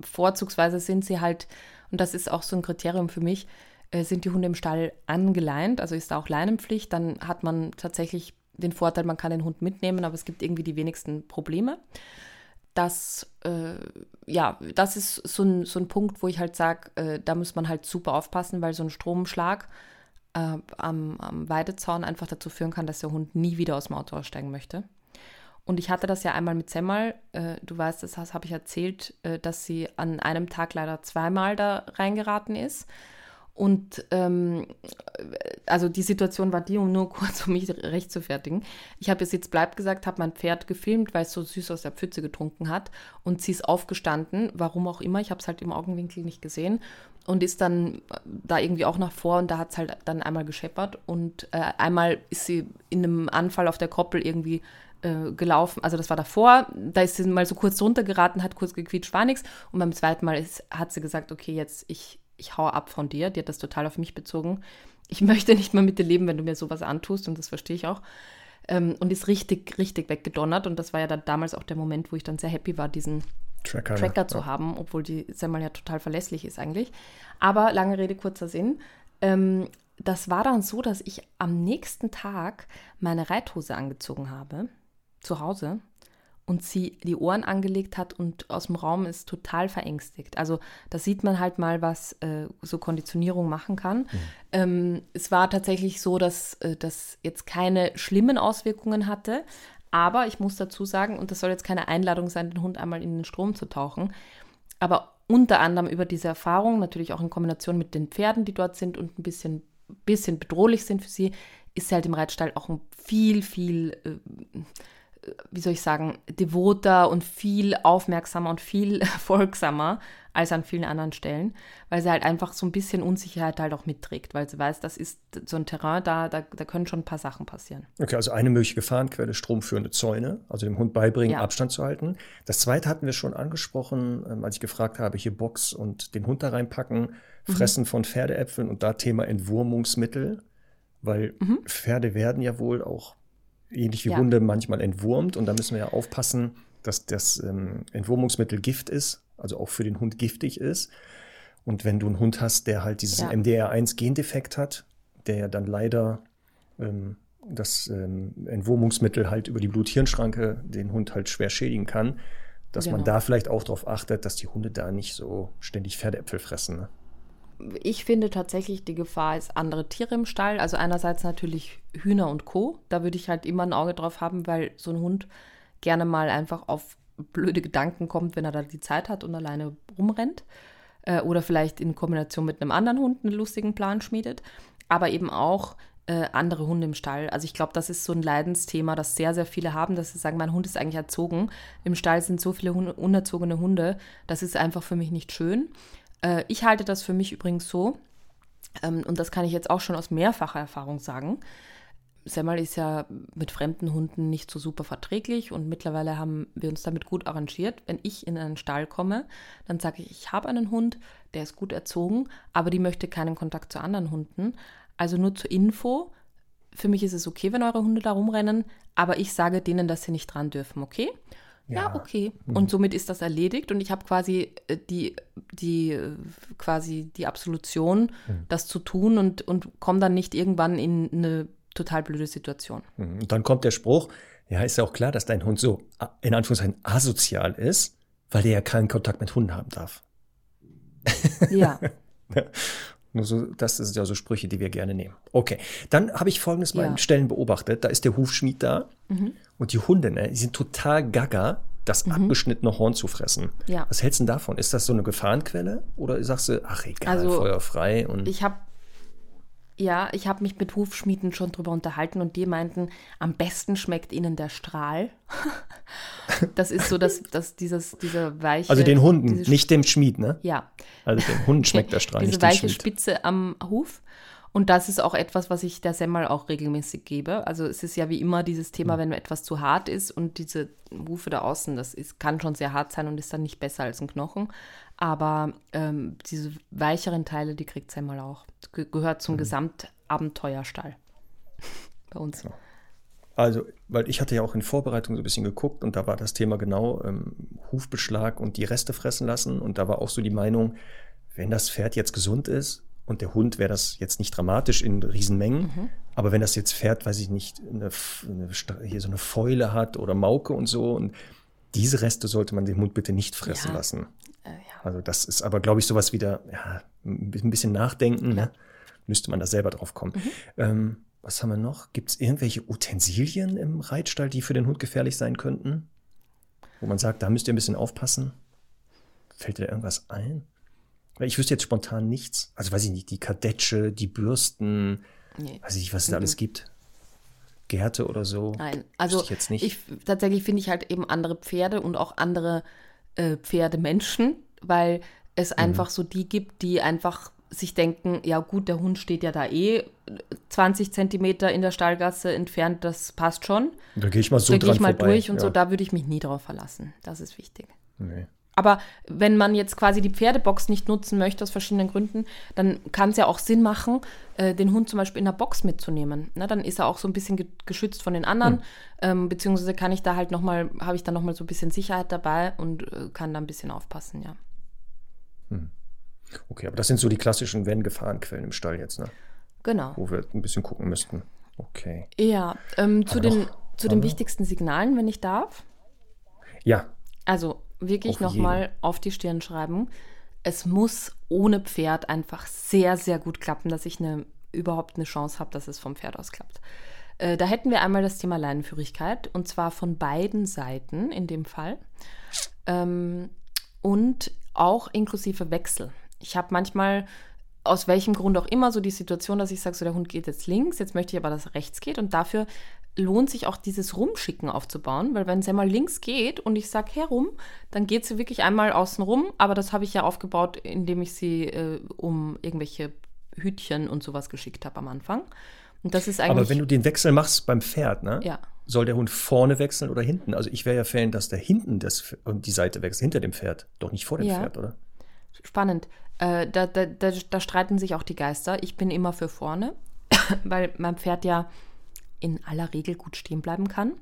vorzugsweise sind sie halt, und das ist auch so ein Kriterium für mich, sind die Hunde im Stall angeleint, also ist da auch Leinenpflicht, dann hat man tatsächlich den Vorteil, man kann den Hund mitnehmen, aber es gibt irgendwie die wenigsten Probleme. Das, äh, ja, das ist so ein, so ein Punkt, wo ich halt sage, äh, da muss man halt super aufpassen, weil so ein Stromschlag äh, am, am Weidezaun einfach dazu führen kann, dass der Hund nie wieder aus dem Auto aussteigen möchte. Und ich hatte das ja einmal mit Semmel. Äh, du weißt, das habe ich erzählt, äh, dass sie an einem Tag leider zweimal da reingeraten ist. Und ähm, also die Situation war die, um nur (laughs) kurz um mich recht zu fertigen. Ich habe jetzt jetzt bleibt gesagt, habe mein Pferd gefilmt, weil es so süß aus der Pfütze getrunken hat. Und sie ist aufgestanden, warum auch immer, ich habe es halt im Augenwinkel nicht gesehen. Und ist dann da irgendwie auch nach vor und da hat es halt dann einmal gescheppert. Und äh, einmal ist sie in einem Anfall auf der Koppel irgendwie äh, gelaufen, also das war davor, da ist sie mal so kurz runtergeraten, hat kurz gequietscht, war nichts und beim zweiten Mal ist, hat sie gesagt, okay, jetzt ich ich hau ab von dir. Die hat das total auf mich bezogen. Ich (laughs) möchte nicht mehr mit dir leben, wenn du mir sowas antust und das verstehe ich auch. Ähm, und ist richtig, richtig weggedonnert. Und das war ja dann damals auch der Moment, wo ich dann sehr happy war, diesen Tracker, Tracker zu ja. haben, obwohl die Semmel ja total verlässlich ist eigentlich. Aber lange Rede, kurzer Sinn. Ähm, das war dann so, dass ich am nächsten Tag meine Reithose angezogen habe, zu Hause, und sie die Ohren angelegt hat und aus dem Raum ist total verängstigt. Also da sieht man halt mal, was äh, so Konditionierung machen kann. Mhm. Ähm, es war tatsächlich so, dass äh, das jetzt keine schlimmen Auswirkungen hatte, aber ich muss dazu sagen, und das soll jetzt keine Einladung sein, den Hund einmal in den Strom zu tauchen, aber unter anderem über diese Erfahrung, natürlich auch in Kombination mit den Pferden, die dort sind und ein bisschen, bisschen bedrohlich sind für sie, ist sie halt im Reitstall auch ein viel, viel äh, wie soll ich sagen, devoter und viel aufmerksamer und viel (laughs) folgsamer als an vielen anderen Stellen, weil sie halt einfach so ein bisschen Unsicherheit halt auch mitträgt, weil sie weiß, das ist so ein Terrain, da, da, da können schon ein paar Sachen passieren. Okay, also eine mögliche Gefahrenquelle, stromführende Zäune, also dem Hund beibringen, ja. Abstand zu halten. Das zweite hatten wir schon angesprochen, ähm, als ich gefragt habe, hier Box und den Hund da reinpacken, mhm. Fressen mhm. von Pferdeäpfeln und da Thema Entwurmungsmittel, weil mhm. Pferde werden ja wohl auch ähnlich wie ja. Hunde manchmal entwurmt und da müssen wir ja aufpassen, dass das ähm, Entwurmungsmittel Gift ist, also auch für den Hund giftig ist. Und wenn du einen Hund hast, der halt dieses Ja. MDR1-Gendefekt hat, der ja dann leider ähm, das ähm, Entwurmungsmittel halt über die Blut-Hirn-Schranke den Hund halt schwer schädigen kann, dass man Genau. da vielleicht auch darauf achtet, dass die Hunde da nicht so ständig Pferdeäpfel fressen. Ne? Ich finde tatsächlich, die Gefahr ist andere Tiere im Stall. Also einerseits natürlich Hühner und Co. Da würde ich halt immer ein Auge drauf haben, weil so ein Hund gerne mal einfach auf blöde Gedanken kommt, wenn er da die Zeit hat und alleine rumrennt. Äh, oder vielleicht in Kombination mit einem anderen Hund einen lustigen Plan schmiedet. Aber eben auch äh, andere Hunde im Stall. Also ich glaube, das ist so ein Leidensthema, das sehr, sehr viele haben, dass sie sagen, mein Hund ist eigentlich erzogen. Im Stall sind so viele Hunde, unerzogene Hunde. Das ist einfach für mich nicht schön. Äh, ich halte das für mich übrigens so, ähm, und das kann ich jetzt auch schon aus mehrfacher Erfahrung sagen. Semmel ist ja mit fremden Hunden nicht so super verträglich und mittlerweile haben wir uns damit gut arrangiert. Wenn ich in einen Stall komme, dann sage ich, ich habe einen Hund, der ist gut erzogen, aber die möchte keinen Kontakt zu anderen Hunden. Also nur zur Info, für mich ist es okay, wenn eure Hunde da rumrennen, aber ich sage denen, dass sie nicht dran dürfen, okay? Ja, Ja. okay. Und somit ist das erledigt und ich habe quasi äh, die, die, quasi die Absolution, das zu tun und, und komme dann nicht irgendwann in eine total blöde Situation. Mhm. Und dann kommt der Spruch, ja, ist ja auch klar, dass dein Hund so in Anführungszeichen asozial ist, weil der ja keinen Kontakt mit Hunden haben darf. Ja. (laughs) Nur so, das sind ja so Sprüche, die wir gerne nehmen. Okay, dann habe ich folgendes mal Ja. in Stellen beobachtet. Da ist der Hufschmied da und die Hunde, ne, die sind total gaga, das abgeschnittene Horn zu fressen. Ja. Was hältst du denn davon? Ist das so eine Gefahrenquelle oder sagst du, ach egal, Also, Feuer frei und Ich habe ja, ich habe mich mit Hufschmieden schon drüber unterhalten und die meinten, am besten schmeckt ihnen der Strahl. (laughs) das ist so, dass, dass dieses, diese weiche. also den Hunden, nicht dem Schmied, ne? Ja, Also dem Hund schmeckt der (laughs) Strahl, diese nicht weiche Schmied. Spitze am Huf. Und das ist auch etwas, was ich der Semmel auch regelmäßig gebe. Also es ist ja wie immer dieses. Thema, wenn etwas zu hart ist und diese Hufe da außen, das ist, kann schon sehr hart sein und ist dann nicht besser als ein Knochen. Aber ähm, diese weicheren Teile, die kriegt Semmel auch. Das ge gehört zum Gesamtabenteuerstall (laughs) bei uns. Also, weil ich hatte ja auch in Vorbereitung so ein bisschen geguckt und da war das Thema genau ähm, Hufbeschlag und die Reste fressen lassen. Und da war auch so die Meinung, wenn das Pferd jetzt gesund ist und der Hund wäre das jetzt nicht dramatisch in Riesenmengen, Mhm. aber wenn das jetzt Pferd, weiß ich nicht, eine, eine, hier so eine Fäule hat oder Mauke und so und diese Reste sollte man dem Hund bitte nicht fressen Ja. lassen. Also das ist aber, glaube ich, sowas wieder, ja, ein bisschen nachdenken, ne? müsste man da selber drauf kommen. Mhm. Ähm, was haben wir noch? Gibt es irgendwelche Utensilien im Reitstall, die für den Hund gefährlich sein könnten? Wo man sagt, da müsst ihr ein bisschen aufpassen? Fällt dir da irgendwas ein? Weil ich wüsste jetzt spontan nichts. Also weiß ich nicht, die Kadetsche, die Bürsten, Nee. weiß ich nicht, was es da alles gibt. Gärte oder so. Nein, also ich jetzt nicht. ich tatsächlich finde ich halt eben andere Pferde und auch andere äh, Pferdemenschen, weil es Mhm. einfach so die gibt, die einfach sich denken, ja gut, der Hund steht ja da eh 20 Zentimeter in der Stallgasse entfernt, das passt schon. Da gehe ich mal so da gehe dran ich mal vorbei. durch und ja. so, da würde ich mich nie drauf verlassen. Das ist wichtig. Nee. Aber wenn man jetzt quasi die Pferdebox nicht nutzen möchte aus verschiedenen Gründen, dann kann es ja auch Sinn machen, äh, den Hund zum Beispiel in der Box mitzunehmen. Ne, dann ist er auch so ein bisschen ge geschützt von den anderen, Hm. ähm, beziehungsweise kann ich da halt noch mal, habe ich da noch mal so ein bisschen Sicherheit dabei und äh, kann da ein bisschen aufpassen, ja. Okay, aber das sind so die klassischen Wenn-Gefahrenquellen im Stall jetzt, ne? Genau. wo wir ein bisschen gucken müssten. Okay. Ja, ähm, zu Aber den, noch- zu den wir? wichtigsten Signalen, wenn ich darf. Ja, Also wirklich nochmal auf die Stirn schreiben. Es muss ohne Pferd einfach sehr, sehr gut klappen, dass ich eine, überhaupt eine Chance habe, dass es vom Pferd aus klappt. Äh, da hätten wir einmal das Thema Leinenführigkeit und zwar von beiden Seiten in dem Fall. Ähm, und auch inklusive Wechsel. Ich habe manchmal aus welchem Grund auch immer so die Situation, dass ich sage, so der Hund geht jetzt links, jetzt möchte ich aber, dass er rechts geht und dafür lohnt sich auch dieses Rumschicken aufzubauen, weil wenn es einmal links geht und ich sage herum, dann geht sie wirklich einmal außen rum, aber das habe ich ja aufgebaut, indem ich sie äh, um irgendwelche Hütchen und sowas geschickt habe am Anfang. Und das ist eigentlich aber wenn du den Wechsel machst beim Pferd, ne? ja Soll der Hund vorne wechseln oder hinten? Also ich wäre ja Fan, dass der hinten das die Seite wechselt, hinter dem Pferd, doch nicht vor dem Ja. Pferd, oder? spannend. Äh, da, da, da, da streiten sich auch die Geister. Ich bin immer für vorne, (laughs) weil mein Pferd ja in aller Regel gut stehen bleiben kann.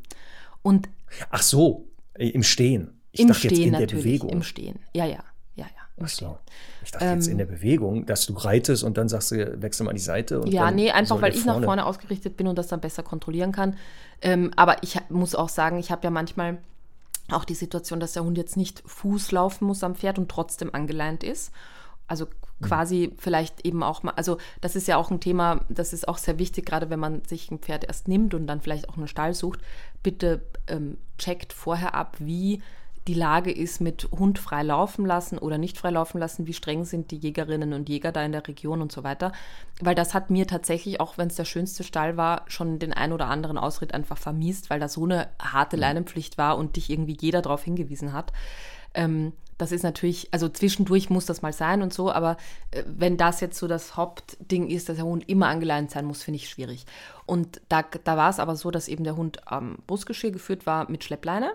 Und Ach so, Äh, Im Stehen. Ich Im dachte Stehen jetzt in natürlich. Der Bewegung. Im Stehen. Ja, ja. Ja, ja. So. Ich dachte ähm, jetzt in der Bewegung, dass du reitest und dann sagst du, wechsel mal die Seite. ja, nee, einfach weil ich nach vorne ausgerichtet bin und das dann besser kontrollieren kann. Ähm, aber ich muss auch sagen, ich habe ja manchmal auch die Situation, dass der Hund jetzt nicht Fuß laufen muss am Pferd und trotzdem angeleint ist. Also hm. quasi vielleicht eben auch mal, also das ist ja auch ein Thema, das ist auch sehr wichtig, gerade wenn man sich ein Pferd erst nimmt und dann vielleicht auch einen Stall sucht. Bitte ähm, checkt vorher ab, wie die Lage ist mit Hund frei laufen lassen oder nicht frei laufen lassen, wie streng sind die Jägerinnen und Jäger da in der Region und so weiter. Weil das hat mir tatsächlich, auch wenn es der schönste Stall war, schon den ein oder anderen Ausritt einfach vermiest, weil da so eine harte. Leinenpflicht war und dich irgendwie jeder darauf hingewiesen hat. Ähm, das ist natürlich, also zwischendurch muss das mal sein und so, aber äh, wenn das jetzt so das Hauptding ist, dass der Hund immer angeleint sein muss, finde ich schwierig. Und da, da war es aber so, dass eben der Hund am Brustgeschirr geführt war mit Schleppleine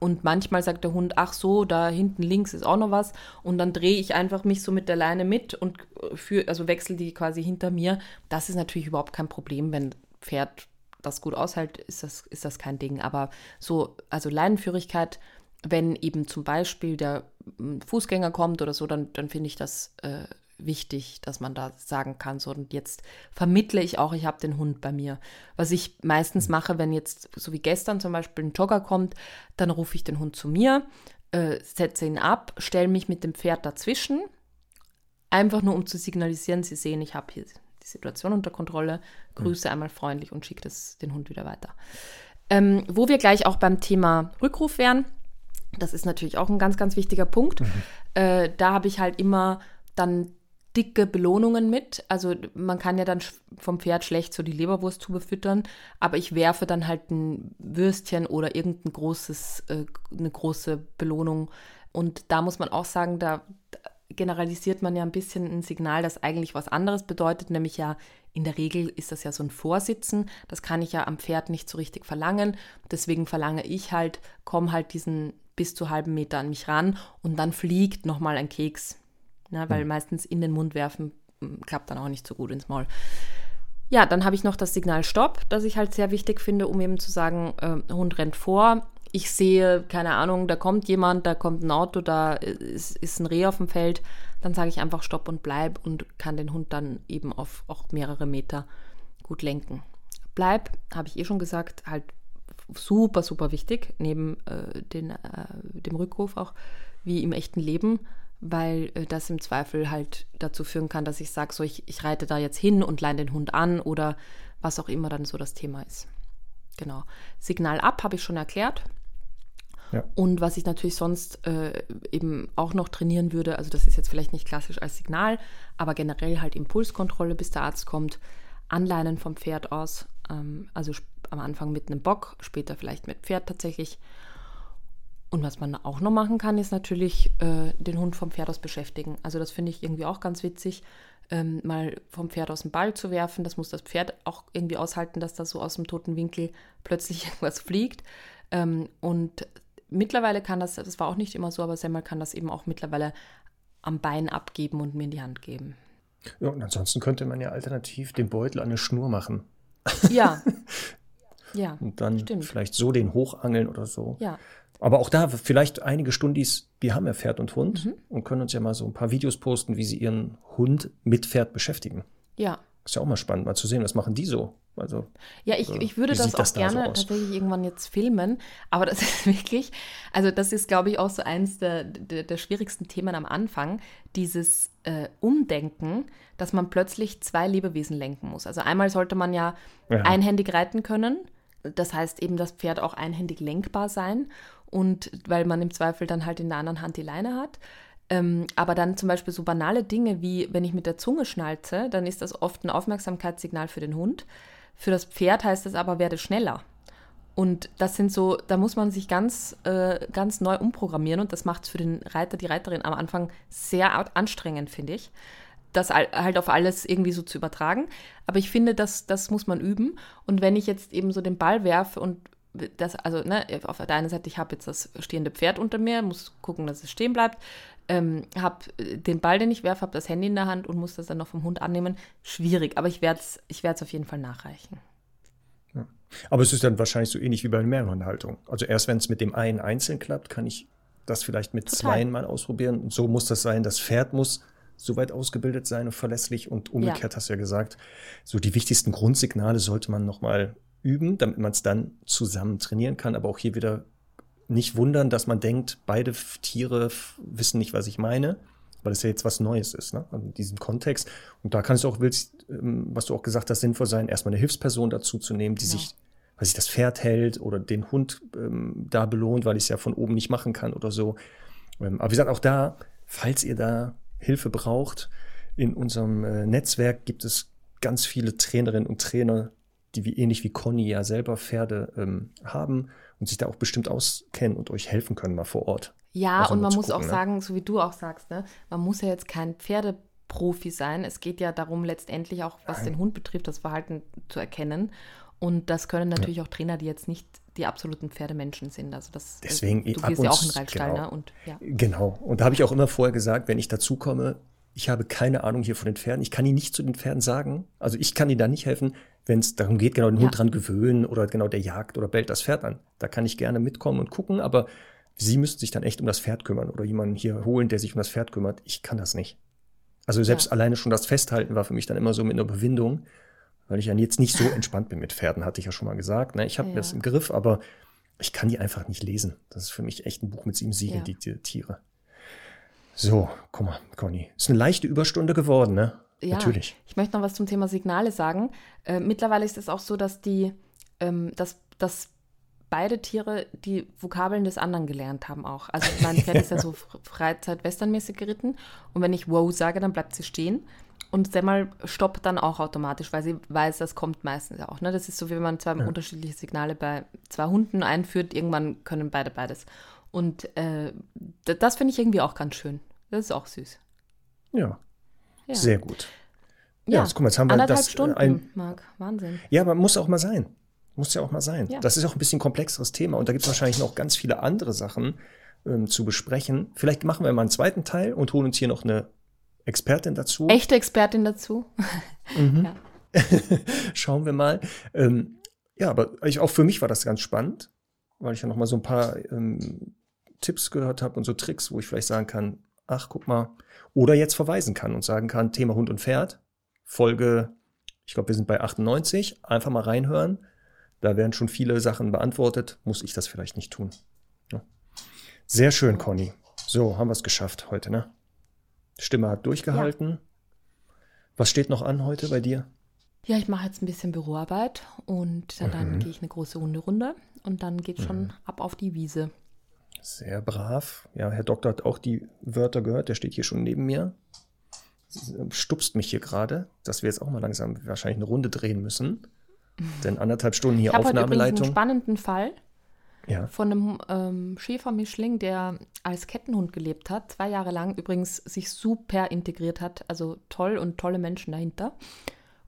und manchmal sagt der Hund, ach so, da hinten links ist auch noch was. Und dann drehe ich einfach mich so mit der Leine mit und für, also wechsle die quasi hinter mir. Das ist natürlich überhaupt kein Problem, wenn Pferd das gut aushält, ist das, ist das kein Ding. Aber so, also Leinenführigkeit, wenn eben zum Beispiel der Fußgänger kommt oder so, dann, dann finde ich das äh, wichtig, dass man da sagen kann, so und jetzt vermittle ich auch, ich habe den Hund bei mir. Was ich meistens mhm. mache, wenn jetzt, so wie gestern zum Beispiel ein Jogger kommt, dann rufe ich den Hund zu mir, äh, setze ihn ab, stelle mich mit dem Pferd dazwischen, einfach nur um zu signalisieren, sie sehen, ich habe hier die Situation unter Kontrolle, grüße mhm. einmal freundlich und schicke den Hund wieder weiter. Ähm, wo wir gleich auch beim Thema Rückruf wären, das ist natürlich auch ein ganz, ganz wichtiger Punkt. Mhm. Äh, da habe ich halt immer dann dicke Belohnungen mit. Also man kann ja dann vom Pferd schlecht so die Leberwursttube füttern, aber ich werfe dann halt ein Würstchen oder irgendein großes, äh, eine große Belohnung. Und da muss man auch sagen, da generalisiert man ja ein bisschen ein Signal, das eigentlich was anderes bedeutet, nämlich ja in der Regel ist das ja so ein Vorsitzen. Das kann ich ja am Pferd nicht so richtig verlangen. Deswegen verlange ich halt, komm halt diesen bis zu halben Meter an mich ran und dann fliegt nochmal ein Keks ne, weil mhm. meistens in den Mund werfen hm, klappt dann auch nicht so gut ins Maul. Ja, dann habe ich noch das Signal Stopp, das ich halt sehr wichtig finde, um eben zu sagen, äh, Hund rennt vor. Ich sehe, keine Ahnung, da kommt jemand, da kommt ein Auto, da ist, ist ein Reh auf dem Feld. Dann sage ich einfach Stopp und bleib und kann den Hund dann eben auf auch mehrere Meter gut lenken. Bleib, habe ich eh schon gesagt, halt super, super wichtig, neben äh, den, äh, dem Rückruf auch, wie im echten Leben weil äh, das im Zweifel halt dazu führen kann, dass ich sage, so ich, ich reite da jetzt hin und leine den Hund an oder was auch immer dann so das Thema ist. Genau. Signal ab habe ich schon erklärt. Ja. Und was ich natürlich sonst äh, eben auch noch trainieren würde, also das ist jetzt vielleicht nicht klassisch als Signal, aber generell halt Impulskontrolle, bis der Arzt kommt, Anleinen vom Pferd aus, ähm, also am Anfang mit einem Bock, später vielleicht mit Pferd tatsächlich und was man auch noch machen kann, ist natürlich äh, den Hund vom Pferd aus beschäftigen. Also das finde ich irgendwie auch ganz witzig, ähm, mal vom Pferd aus dem Ball zu werfen. Das muss das Pferd auch irgendwie aushalten, dass da so aus dem toten Winkel plötzlich (laughs) irgendwas fliegt. Ähm, und mittlerweile kann das, das war auch nicht immer so, aber Semmel kann das eben auch mittlerweile am Bein abgeben und mir in die Hand geben. Ja, und ansonsten könnte man ja alternativ den Beutel an eine Schnur machen. Ja. (laughs) ja. Und dann stimmt. vielleicht so den hochangeln oder so. Ja. Aber auch da vielleicht einige Stundis, die haben ja Pferd und Hund mhm. und können uns ja mal so ein paar Videos posten, wie sie ihren Hund mit Pferd beschäftigen. Ja. Ist ja auch mal spannend, mal zu sehen, was machen die so. Also, ja, ich, ich würde das auch das gerne so tatsächlich irgendwann jetzt filmen, aber das (laughs) ist wirklich, also das ist, glaube ich, auch so eins der, der, der schwierigsten Themen am Anfang, dieses äh, Umdenken, dass man plötzlich zwei Lebewesen lenken muss. Also einmal sollte man ja, ja. einhändig reiten können, das heißt eben das Pferd auch einhändig lenkbar sein und weil man im Zweifel dann halt in der anderen Hand die Leine hat. Ähm, aber dann zum Beispiel so banale Dinge wie, wenn ich mit der Zunge schnalze, dann ist das oft ein Aufmerksamkeitssignal für den Hund. Für das Pferd heißt es aber, werde schneller. Und das sind so, da muss man sich ganz, äh, ganz neu umprogrammieren und das macht es für den Reiter, die Reiterin am Anfang sehr anstrengend, finde ich. Das halt auf alles irgendwie so zu übertragen. Aber ich finde, das, das muss man üben. Und wenn ich jetzt eben so den Ball werfe und das, also ne, auf der einen Seite, ich habe jetzt das stehende Pferd unter mir, muss gucken, dass es stehen bleibt, ähm, habe den Ball, den ich werfe, habe das Handy in der Hand und muss das dann noch vom Hund annehmen. Schwierig, aber ich werde es ich auf jeden Fall nachreichen. Aber es ist dann wahrscheinlich so ähnlich wie bei der Mehrhundhaltung. Also erst wenn es mit dem einen einzeln klappt, kann ich das vielleicht mit Total. zweien mal ausprobieren. Und so muss das sein. Das Pferd muss soweit ausgebildet sein und verlässlich. Und umgekehrt ja. hast du ja gesagt, so die wichtigsten Grundsignale sollte man nochmal üben, damit man es dann zusammen trainieren kann. Aber auch hier wieder nicht wundern, dass man denkt, beide Tiere wissen nicht, was ich meine, weil es ja jetzt was Neues ist, ne? in diesem Kontext. Und da kann es auch, willst, ähm, was du auch gesagt hast, sinnvoll sein, erstmal eine Hilfsperson dazu zu nehmen, die ja. sich weil sich das Pferd hält oder den Hund ähm, da belohnt, weil ich es ja von oben nicht machen kann oder so. Ähm, aber wie gesagt, auch da, falls ihr da Hilfe braucht, in unserem äh, Netzwerk gibt es ganz viele Trainerinnen und Trainer, die wie ähnlich wie Conny ja selber Pferde ähm, haben und sich da auch bestimmt auskennen und euch helfen können mal vor Ort. Ja, und man muss gucken, auch ne? sagen, so wie du auch sagst, ne, man muss ja jetzt kein Pferdeprofi sein. Es geht ja darum, letztendlich auch, was Nein. den Hund betrifft, das Verhalten zu erkennen. Und das können natürlich ja. auch Trainer, die jetzt nicht die absoluten Pferdemenschen sind. Also das, Deswegen, du gehst ja auch in Reitstall, genau. ne? Und, ja. Genau. Und da habe ich auch immer vorher gesagt, wenn ich dazu komme, ich habe keine Ahnung hier von den Pferden. Ich kann Ihnen nicht zu den Pferden sagen. Also ich kann Ihnen da nicht helfen, wenn es darum geht, genau den ja. Hund dran gewöhnen oder genau der jagt oder bellt das Pferd an. Da kann ich gerne mitkommen und gucken, aber Sie müssen sich dann echt um das Pferd kümmern oder jemanden hier holen, der sich um das Pferd kümmert. Ich kann das nicht. Also selbst ja. alleine schon das Festhalten war für mich dann immer so mit einer Bewindung weil ich ja jetzt nicht so (laughs) entspannt bin mit Pferden, hatte ich ja schon mal gesagt. Ne? Ich habe ja. das im Griff, aber ich kann die einfach nicht lesen. Das ist für mich echt ein Buch mit sieben Siegeln, ja. die, die Tiere. So, guck mal, Conny. Ist eine leichte Überstunde geworden, ne? Ja, Natürlich. Ich möchte noch was zum Thema Signale sagen. Äh, mittlerweile ist es auch so, dass die, ähm, dass, dass beide Tiere die Vokabeln des anderen gelernt haben auch. Also mein Pferd ist ja (laughs) so Freizeit-Westernmäßig geritten und wenn ich wow sage, dann bleibt sie stehen. Und Semmel stoppt dann auch automatisch, weil sie weiß, das kommt meistens auch. Ne? Das ist so, wie wenn man zwei ja. unterschiedliche Signale bei zwei Hunden einführt. Irgendwann können beide beides. Und äh, das finde ich irgendwie auch ganz schön. Das ist auch süß. Ja. ja. Sehr gut. Ja, ja. guck mal, jetzt haben wir Anderthalb das. Äh, Stunden, ein, Marc. Wahnsinn. Ja, aber muss auch mal sein. Muss ja auch mal sein. Ja. Das ist auch ein bisschen komplexeres Thema und da gibt es wahrscheinlich noch ganz viele andere Sachen ähm, zu besprechen. Vielleicht machen wir mal einen zweiten Teil und holen uns hier noch eine Expertin dazu. Echte Expertin dazu. Mhm. (laughs) Ja. (laughs) Schauen wir mal. Ähm, ja, aber ich, auch für mich war das ganz spannend, weil ich ja noch mal so ein paar ähm, Tipps gehört habe und so Tricks, wo ich vielleicht sagen kann, ach, guck mal, oder jetzt verweisen kann und sagen kann, Thema Hund und Pferd, Folge, ich glaube, wir sind bei 98, einfach mal reinhören. Da werden schon viele Sachen beantwortet, muss ich das vielleicht nicht tun. Ja. Sehr schön, Conny. So, haben wir es geschafft heute, ne? Stimme hat durchgehalten. Ja. Was steht noch an heute bei dir? Ja, ich mache jetzt ein bisschen Büroarbeit und dann mhm. gehe ich eine große Hunderunde und dann geht schon mhm. ab auf die Wiese. Sehr brav. Ja, Herr Doktor hat auch die Wörter gehört, der steht hier schon neben mir. Stupst mich hier gerade, dass wir jetzt auch mal langsam wahrscheinlich eine Runde drehen müssen. Denn anderthalb Stunden hier ich Aufnahmeleitung. Ich einen spannenden Fall ja. von einem ähm, Schäfermischling, der als Kettenhund gelebt hat, zwei Jahre lang übrigens sich super integriert hat, also toll und tolle Menschen dahinter.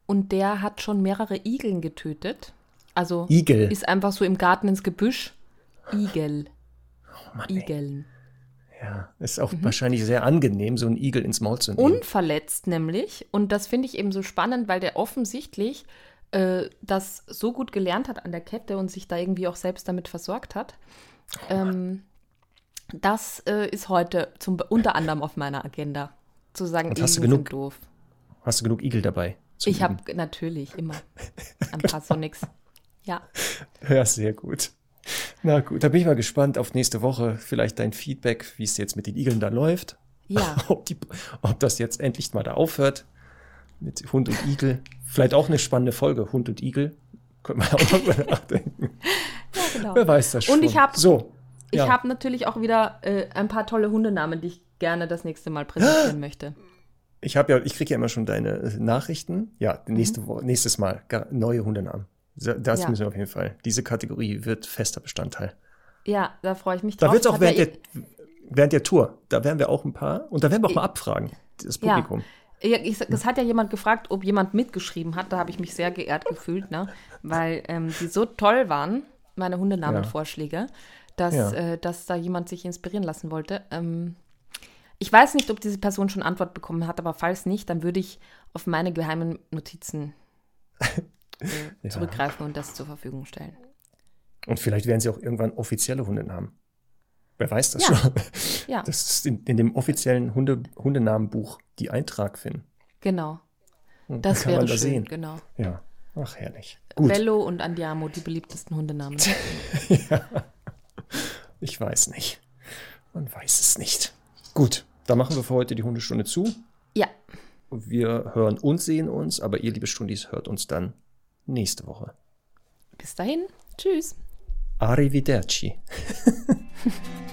Und der hat schon mehrere Igeln getötet. Also Igel. ist einfach so im Garten ins Gebüsch. Igel. Oh Mann, Igeln. Ja, ist auch mhm. wahrscheinlich sehr angenehm, so einen Igel ins Maul zu nehmen. Unverletzt nämlich. Und das finde ich eben so spannend, weil der offensichtlich äh, das so gut gelernt hat an der Kette und sich da irgendwie auch selbst damit versorgt hat. Ähm, das äh, ist heute zum, unter anderem auf meiner Agenda. Zu sagen, und hast du genug, doof. Hast du genug Igel dabei? Ich habe natürlich immer ein paar Sonics. Ja. Ja, sehr gut. Na gut, da bin ich mal gespannt auf nächste Woche. Vielleicht dein Feedback, wie es jetzt mit den Igeln da läuft. Ja. (laughs) ob, die, ob das jetzt endlich mal da aufhört mit Hund und Igel. Vielleicht auch eine spannende Folge, Hund und Igel. Können wir auch mal (laughs) nachdenken. Ja, genau. Wer weiß das schon. Und ich habe so, ja. hab natürlich auch wieder äh, ein paar tolle Hundenamen, die ich gerne das nächste Mal präsentieren (gasps) möchte. Ich habe ja, ich kriege ja immer schon deine äh, Nachrichten. Ja, nächste mhm. Woche, nächstes Mal neue Hundenamen. Das ja. müssen wir auf jeden Fall. Diese Kategorie wird fester Bestandteil. Ja, da freue ich mich drauf. Da wird es auch während, ja der, während der Tour, da werden wir auch ein paar, und da werden wir auch mal abfragen, das Publikum. Ja. Es hat ja jemand gefragt, ob jemand mitgeschrieben hat. Da habe ich mich sehr geehrt gefühlt, ne? weil ähm, die so toll waren, meine Hundenamenvorschläge, ja. dass, ja. äh, dass da jemand sich inspirieren lassen wollte. Ähm, ich weiß nicht, ob diese Person schon Antwort bekommen hat, aber falls nicht, dann würde ich auf meine geheimen Notizen (laughs) äh, zurückgreifen und das zur Verfügung stellen. Und vielleicht werden sie auch irgendwann offizielle Hundenamen. Wer weiß das Ja. schon? (laughs) Ja. Das ist in, in dem offiziellen Hunde, Hundenamenbuch die Eintrag finden. Genau. Und Das kann wäre da schön, sehen. genau. Ja. Ach, herrlich. Gut. Bello und Andiamo, die beliebtesten Hundenamen. (laughs) Ich weiß nicht. Man weiß es nicht. Gut, dann machen wir für heute die Hundestunde zu. ja, Wir hören und sehen uns, aber ihr, liebe Stundis, hört uns dann nächste Woche. bis dahin. Tschüss. Arrivederci. (laughs)